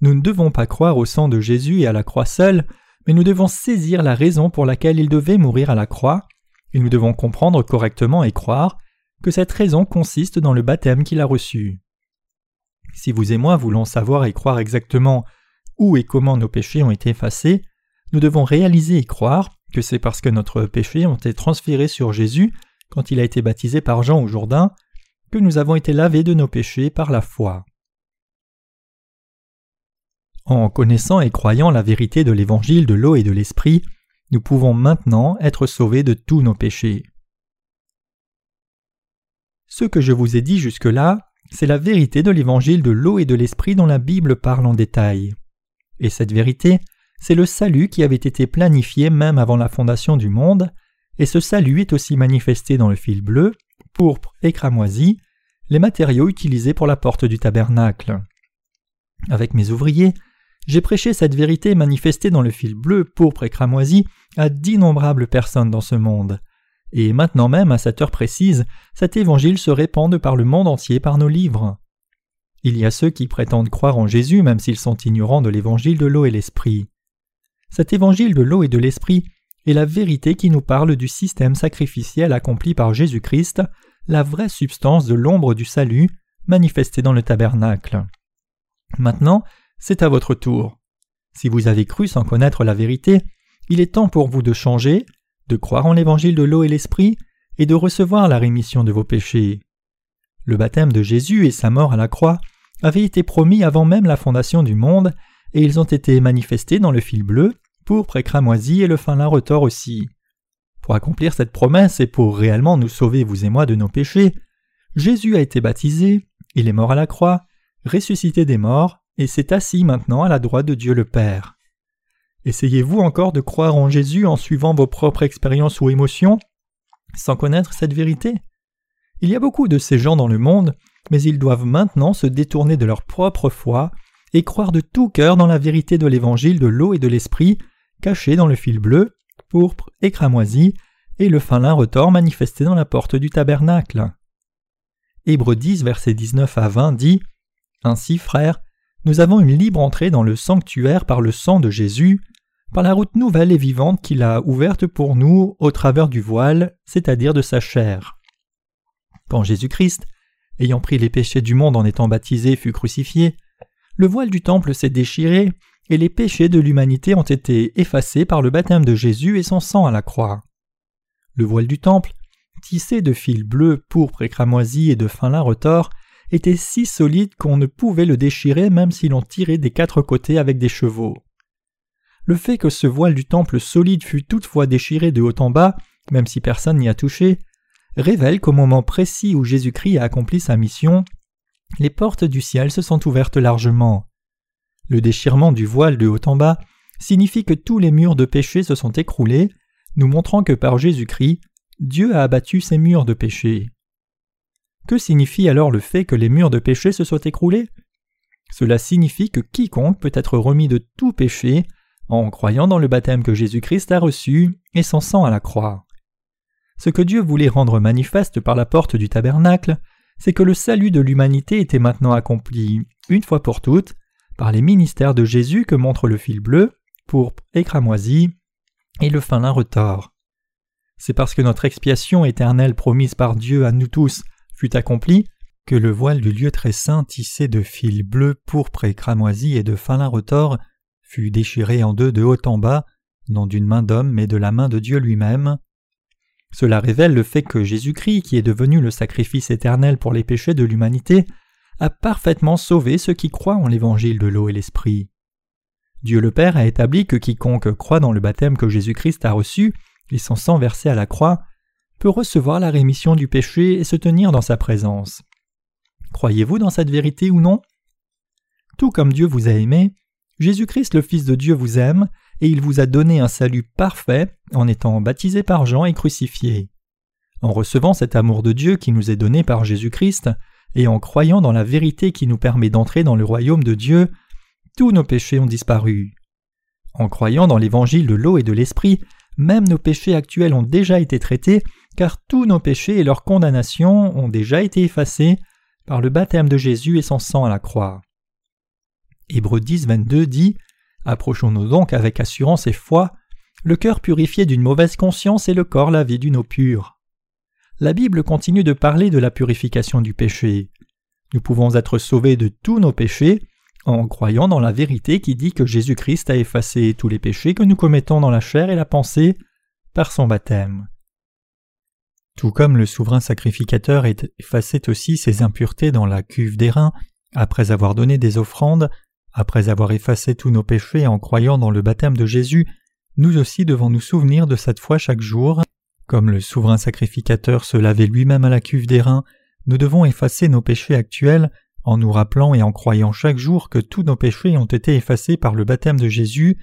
Nous ne devons pas croire au sang de Jésus et à la croix seule, mais nous devons saisir la raison pour laquelle il devait mourir à la croix, et nous devons comprendre correctement et croire que cette raison consiste dans le baptême qu'il a reçu. Si vous et moi voulons savoir et croire exactement où et comment nos péchés ont été effacés, nous devons réaliser et croire que c'est parce que notre péchés ont été transférés sur Jésus quand il a été baptisé par Jean au Jourdain que nous avons été lavés de nos péchés par la foi. En connaissant et croyant la vérité de l'évangile de l'eau et de l'esprit, nous pouvons maintenant être sauvés de tous nos péchés. Ce que je vous ai dit jusque-là, c'est la vérité de l'évangile de l'eau et de l'esprit dont la Bible parle en détail. Et cette vérité, c'est le salut qui avait été planifié même avant la fondation du monde, et ce salut est aussi manifesté dans le fil bleu, pourpre et cramoisi, les matériaux utilisés pour la porte du tabernacle. Avec mes ouvriers, j'ai prêché cette vérité manifestée dans le fil bleu, pourpre et cramoisi à d'innombrables personnes dans ce monde. Et maintenant même, à cette heure précise, cet évangile se répand par le monde entier par nos livres. Il y a ceux qui prétendent croire en Jésus même s'ils sont ignorants de l'évangile de l'eau et l'esprit. Cet évangile de l'eau et de l'esprit est la vérité qui nous parle du système sacrificiel accompli par Jésus-Christ, la vraie substance de l'ombre du salut manifestée dans le tabernacle. Maintenant, c'est à votre tour. Si vous avez cru sans connaître la vérité, il est temps pour vous de changer, de croire en l'évangile de l'eau et l'esprit, et de recevoir la rémission de vos péchés. Le baptême de Jésus et sa mort à la croix avaient été promis avant même la fondation du monde, et ils ont été manifestés dans le fil bleu, pourpre et cramoisi et le fin lin retors aussi. Pour accomplir cette promesse et pour réellement nous sauver, vous et moi, de nos péchés, Jésus a été baptisé, il est mort à la croix, ressuscité des morts, et s'est assis maintenant à la droite de Dieu le Père. Essayez-vous encore de croire en Jésus en suivant vos propres expériences ou émotions, sans connaître cette vérité? Il y a beaucoup de ces gens dans le monde, mais ils doivent maintenant se détourner de leur propre foi et croire de tout cœur dans la vérité de l'évangile de l'eau et de l'esprit, caché dans le fil bleu, pourpre et cramoisi, et le fin lin retors manifesté dans la porte du tabernacle. Hébreux 10, versets 19 à 20 dit Ainsi, frères, nous avons une libre entrée dans le sanctuaire par le sang de Jésus, par la route nouvelle et vivante qu'il a ouverte pour nous au travers du voile, c'est-à-dire de sa chair. Quand Jésus-Christ, ayant pris les péchés du monde en étant baptisé, fut crucifié, le voile du temple s'est déchiré, et les péchés de l'humanité ont été effacés par le baptême de Jésus et son sang à la croix. Le voile du temple, tissé de fils bleus, pourpres et cramoisis et de fin lin retors, était si solide qu'on ne pouvait le déchirer même si l'on tirait des quatre côtés avec des chevaux. Le fait que ce voile du temple solide fût toutefois déchiré de haut en bas, même si personne n'y a touché, révèle qu'au moment précis où Jésus-Christ a accompli sa mission, les portes du ciel se sont ouvertes largement. Le déchirement du voile de haut en bas signifie que tous les murs de péché se sont écroulés, nous montrant que par Jésus-Christ, Dieu a abattu ces murs de péché. Que signifie alors le fait que les murs de péché se soient écroulés? Cela signifie que quiconque peut être remis de tout péché en croyant dans le baptême que Jésus-Christ a reçu et son sang à la croix. Ce que Dieu voulait rendre manifeste par la porte du tabernacle, c'est que le salut de l'humanité était maintenant accompli, une fois pour toutes, par les ministères de Jésus que montre le fil bleu, pourpre et cramoisi, et le fin lin retors. C'est parce que notre expiation éternelle promise par Dieu à nous tous fut accompli, que le voile du lieu très saint tissé de fils bleus, pourpre et cramoisi et de fin lin retors fut déchiré en deux de haut en bas, non d'une main d'homme mais de la main de Dieu lui-même. Cela révèle le fait que Jésus-Christ, qui est devenu le sacrifice éternel pour les péchés de l'humanité, a parfaitement sauvé ceux qui croient en l'évangile de l'eau et l'esprit. Dieu le Père a établi que quiconque croit dans le baptême que Jésus-Christ a reçu et son sang versé à la croix peut recevoir la rémission du péché et se tenir dans sa présence. Croyez-vous dans cette vérité ou non? Tout comme Dieu vous a aimé, Jésus-Christ le Fils de Dieu vous aime, et il vous a donné un salut parfait en étant baptisé par Jean et crucifié. En recevant cet amour de Dieu qui nous est donné par Jésus-Christ, et en croyant dans la vérité qui nous permet d'entrer dans le royaume de Dieu, tous nos péchés ont disparu. En croyant dans l'évangile de l'eau et de l'esprit, même nos péchés actuels ont déjà été traités car tous nos péchés et leur condamnation ont déjà été effacés par le baptême de Jésus et son sang à la croix. Hébreux 10, 22 dit Approchons-nous donc avec assurance et foi, le cœur purifié d'une mauvaise conscience et le corps lavé d'une eau pure. La Bible continue de parler de la purification du péché. Nous pouvons être sauvés de tous nos péchés en croyant dans la vérité qui dit que Jésus-Christ a effacé tous les péchés que nous commettons dans la chair et la pensée par son baptême. Tout comme le souverain sacrificateur effaçait aussi ses impuretés dans la cuve d'airain, après avoir donné des offrandes, après avoir effacé tous nos péchés en croyant dans le baptême de Jésus, nous aussi devons nous souvenir de cette foi chaque jour. Comme le souverain sacrificateur se lavait lui-même à la cuve d'airain, nous devons effacer nos péchés actuels en nous rappelant et en croyant chaque jour que tous nos péchés ont été effacés par le baptême de Jésus,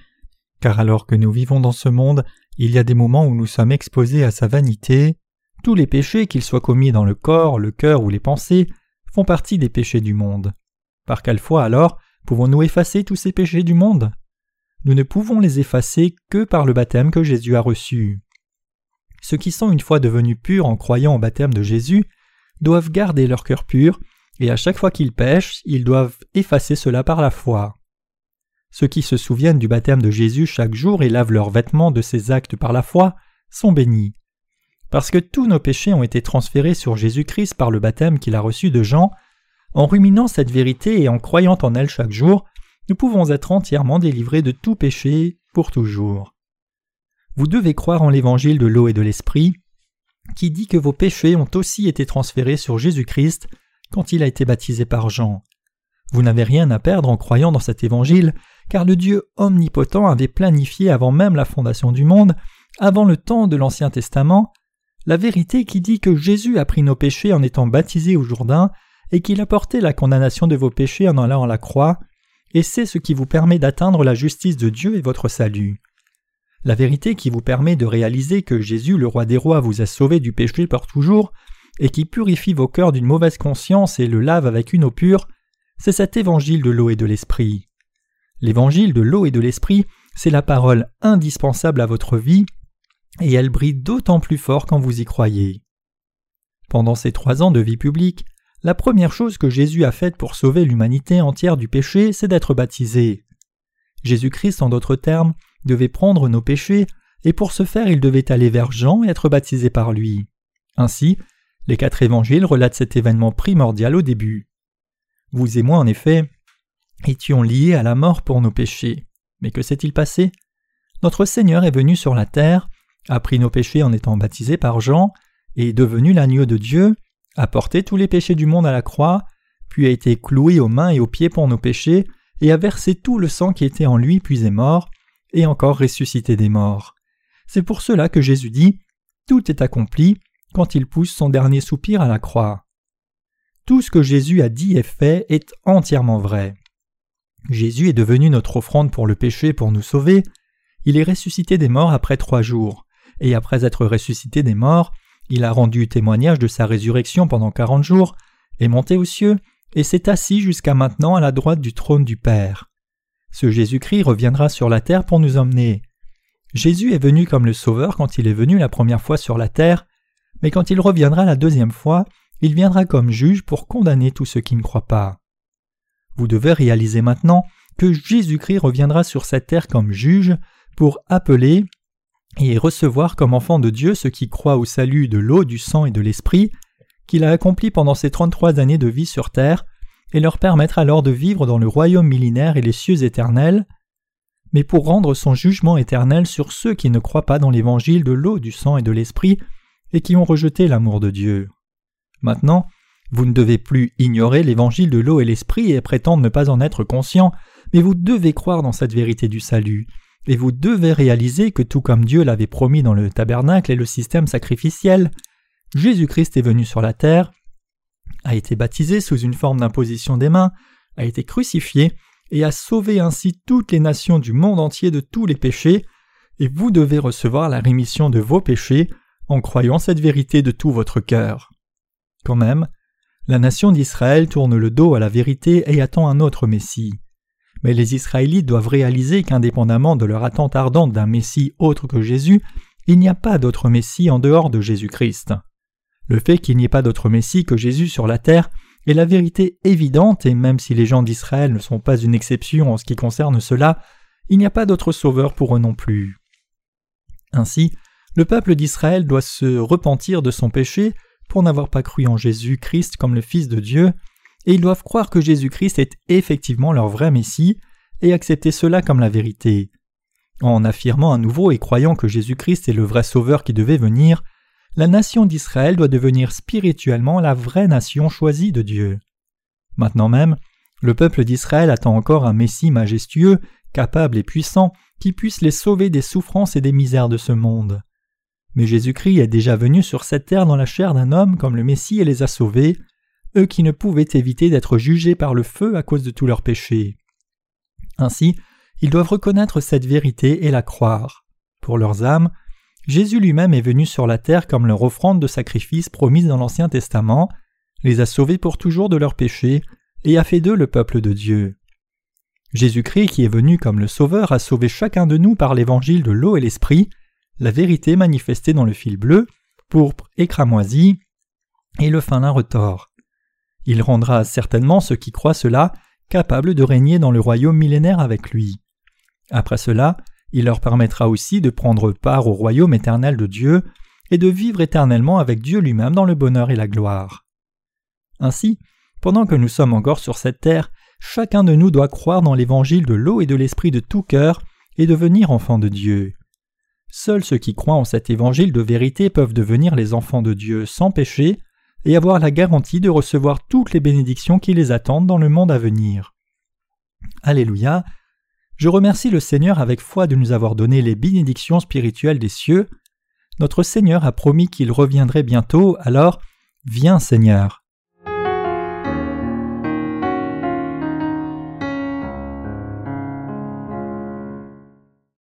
car alors que nous vivons dans ce monde, il y a des moments où nous sommes exposés à sa vanité. Tous les péchés, qu'ils soient commis dans le corps, le cœur ou les pensées, font partie des péchés du monde. Par quelle foi alors pouvons-nous effacer tous ces péchés du monde? Nous ne pouvons les effacer que par le baptême que Jésus a reçu. Ceux qui sont une fois devenus purs en croyant au baptême de Jésus doivent garder leur cœur pur et à chaque fois qu'ils pêchent, ils doivent effacer cela par la foi. Ceux qui se souviennent du baptême de Jésus chaque jour et lavent leurs vêtements de ces actes par la foi sont bénis. Parce que tous nos péchés ont été transférés sur Jésus-Christ par le baptême qu'il a reçu de Jean, en ruminant cette vérité et en croyant en elle chaque jour, nous pouvons être entièrement délivrés de tout péché pour toujours. Vous devez croire en l'évangile de l'eau et de l'esprit, qui dit que vos péchés ont aussi été transférés sur Jésus-Christ quand il a été baptisé par Jean. Vous n'avez rien à perdre en croyant dans cet évangile, car le Dieu omnipotent avait planifié avant même la fondation du monde, avant le temps de l'Ancien Testament, la vérité qui dit que Jésus a pris nos péchés en étant baptisé au Jourdain et qu'il a porté la condamnation de vos péchés en allant à la croix, et c'est ce qui vous permet d'atteindre la justice de Dieu et votre salut la vérité qui vous permet de réaliser que Jésus, le roi des rois, vous a sauvé du péché pour toujours, et qui purifie vos cœurs d'une mauvaise conscience et le lave avec une eau pure, c'est cet évangile de l'eau et de l'esprit. L'évangile de l'eau et de l'esprit, c'est la parole indispensable à votre vie, et elle brille d'autant plus fort quand vous y croyez. Pendant ces trois ans de vie publique, la première chose que Jésus a faite pour sauver l'humanité entière du péché, c'est d'être baptisé. Jésus-Christ, en d'autres termes, devait prendre nos péchés, et pour ce faire il devait aller vers Jean et être baptisé par lui. Ainsi, les quatre évangiles relatent cet événement primordial au début. Vous et moi, en effet, étions liés à la mort pour nos péchés. Mais que s'est-il passé? Notre Seigneur est venu sur la terre, a pris nos péchés en étant baptisé par Jean, est devenu l'agneau de Dieu, a porté tous les péchés du monde à la croix, puis a été cloué aux mains et aux pieds pour nos péchés, et a versé tout le sang qui était en lui, puis est mort, et encore ressuscité des morts. C'est pour cela que Jésus dit Tout est accompli quand il pousse son dernier soupir à la croix. Tout ce que Jésus a dit et fait est entièrement vrai. Jésus est devenu notre offrande pour le péché pour nous sauver. Il est ressuscité des morts après trois jours, et après être ressuscité des morts, il a rendu témoignage de sa résurrection pendant quarante jours, est monté aux cieux, et s'est assis jusqu'à maintenant à la droite du trône du Père. Ce Jésus-Christ reviendra sur la terre pour nous emmener. Jésus est venu comme le Sauveur quand il est venu la première fois sur la terre, mais quand il reviendra la deuxième fois, il viendra comme juge pour condamner tous ceux qui ne croient pas. Vous devez réaliser maintenant que Jésus-Christ reviendra sur cette terre comme juge pour appeler et recevoir comme enfant de Dieu ceux qui croient au salut de l'eau, du sang et de l'esprit, qu'il a accompli pendant ses trente-trois années de vie sur terre, et leur permettre alors de vivre dans le royaume millénaire et les cieux éternels, mais pour rendre son jugement éternel sur ceux qui ne croient pas dans l'évangile de l'eau, du sang et de l'esprit, et qui ont rejeté l'amour de Dieu. Maintenant, vous ne devez plus ignorer l'évangile de l'eau et l'esprit et prétendre ne pas en être conscient, mais vous devez croire dans cette vérité du salut, et vous devez réaliser que tout comme Dieu l'avait promis dans le tabernacle et le système sacrificiel, Jésus-Christ est venu sur la terre, a été baptisé sous une forme d'imposition des mains, a été crucifié, et a sauvé ainsi toutes les nations du monde entier de tous les péchés, et vous devez recevoir la rémission de vos péchés en croyant cette vérité de tout votre cœur. Quand même, la nation d'Israël tourne le dos à la vérité et attend un autre Messie. Mais les Israélites doivent réaliser qu'indépendamment de leur attente ardente d'un Messie autre que Jésus, il n'y a pas d'autre Messie en dehors de Jésus-Christ. Le fait qu'il n'y ait pas d'autre Messie que Jésus sur la terre est la vérité évidente, et même si les gens d'Israël ne sont pas une exception en ce qui concerne cela, il n'y a pas d'autre sauveur pour eux non plus. Ainsi, le peuple d'Israël doit se repentir de son péché pour n'avoir pas cru en Jésus-Christ comme le Fils de Dieu, et ils doivent croire que Jésus-Christ est effectivement leur vrai Messie, et accepter cela comme la vérité. En affirmant à nouveau et croyant que Jésus-Christ est le vrai Sauveur qui devait venir, la nation d'Israël doit devenir spirituellement la vraie nation choisie de Dieu. Maintenant même, le peuple d'Israël attend encore un Messie majestueux, capable et puissant, qui puisse les sauver des souffrances et des misères de ce monde. Mais Jésus-Christ est déjà venu sur cette terre dans la chair d'un homme comme le Messie et les a sauvés, eux qui ne pouvaient éviter d'être jugés par le feu à cause de tous leurs péchés. Ainsi, ils doivent reconnaître cette vérité et la croire. Pour leurs âmes, Jésus lui-même est venu sur la terre comme leur offrande de sacrifice promise dans l'Ancien Testament, les a sauvés pour toujours de leurs péchés, et a fait d'eux le peuple de Dieu. Jésus-Christ qui est venu comme le Sauveur a sauvé chacun de nous par l'évangile de l'eau et l'esprit, la vérité manifestée dans le fil bleu, pourpre et cramoisi, et le fin lin retors. Il rendra certainement ceux qui croient cela capables de régner dans le royaume millénaire avec lui. Après cela, il leur permettra aussi de prendre part au royaume éternel de Dieu et de vivre éternellement avec Dieu lui-même dans le bonheur et la gloire. Ainsi, pendant que nous sommes encore sur cette terre, chacun de nous doit croire dans l'évangile de l'eau et de l'esprit de tout cœur et devenir enfant de Dieu. Seuls ceux qui croient en cet évangile de vérité peuvent devenir les enfants de Dieu sans péché et avoir la garantie de recevoir toutes les bénédictions qui les attendent dans le monde à venir. Alléluia. Je remercie le Seigneur avec foi de nous avoir donné les bénédictions spirituelles des cieux. Notre Seigneur a promis qu'il reviendrait bientôt, alors viens Seigneur.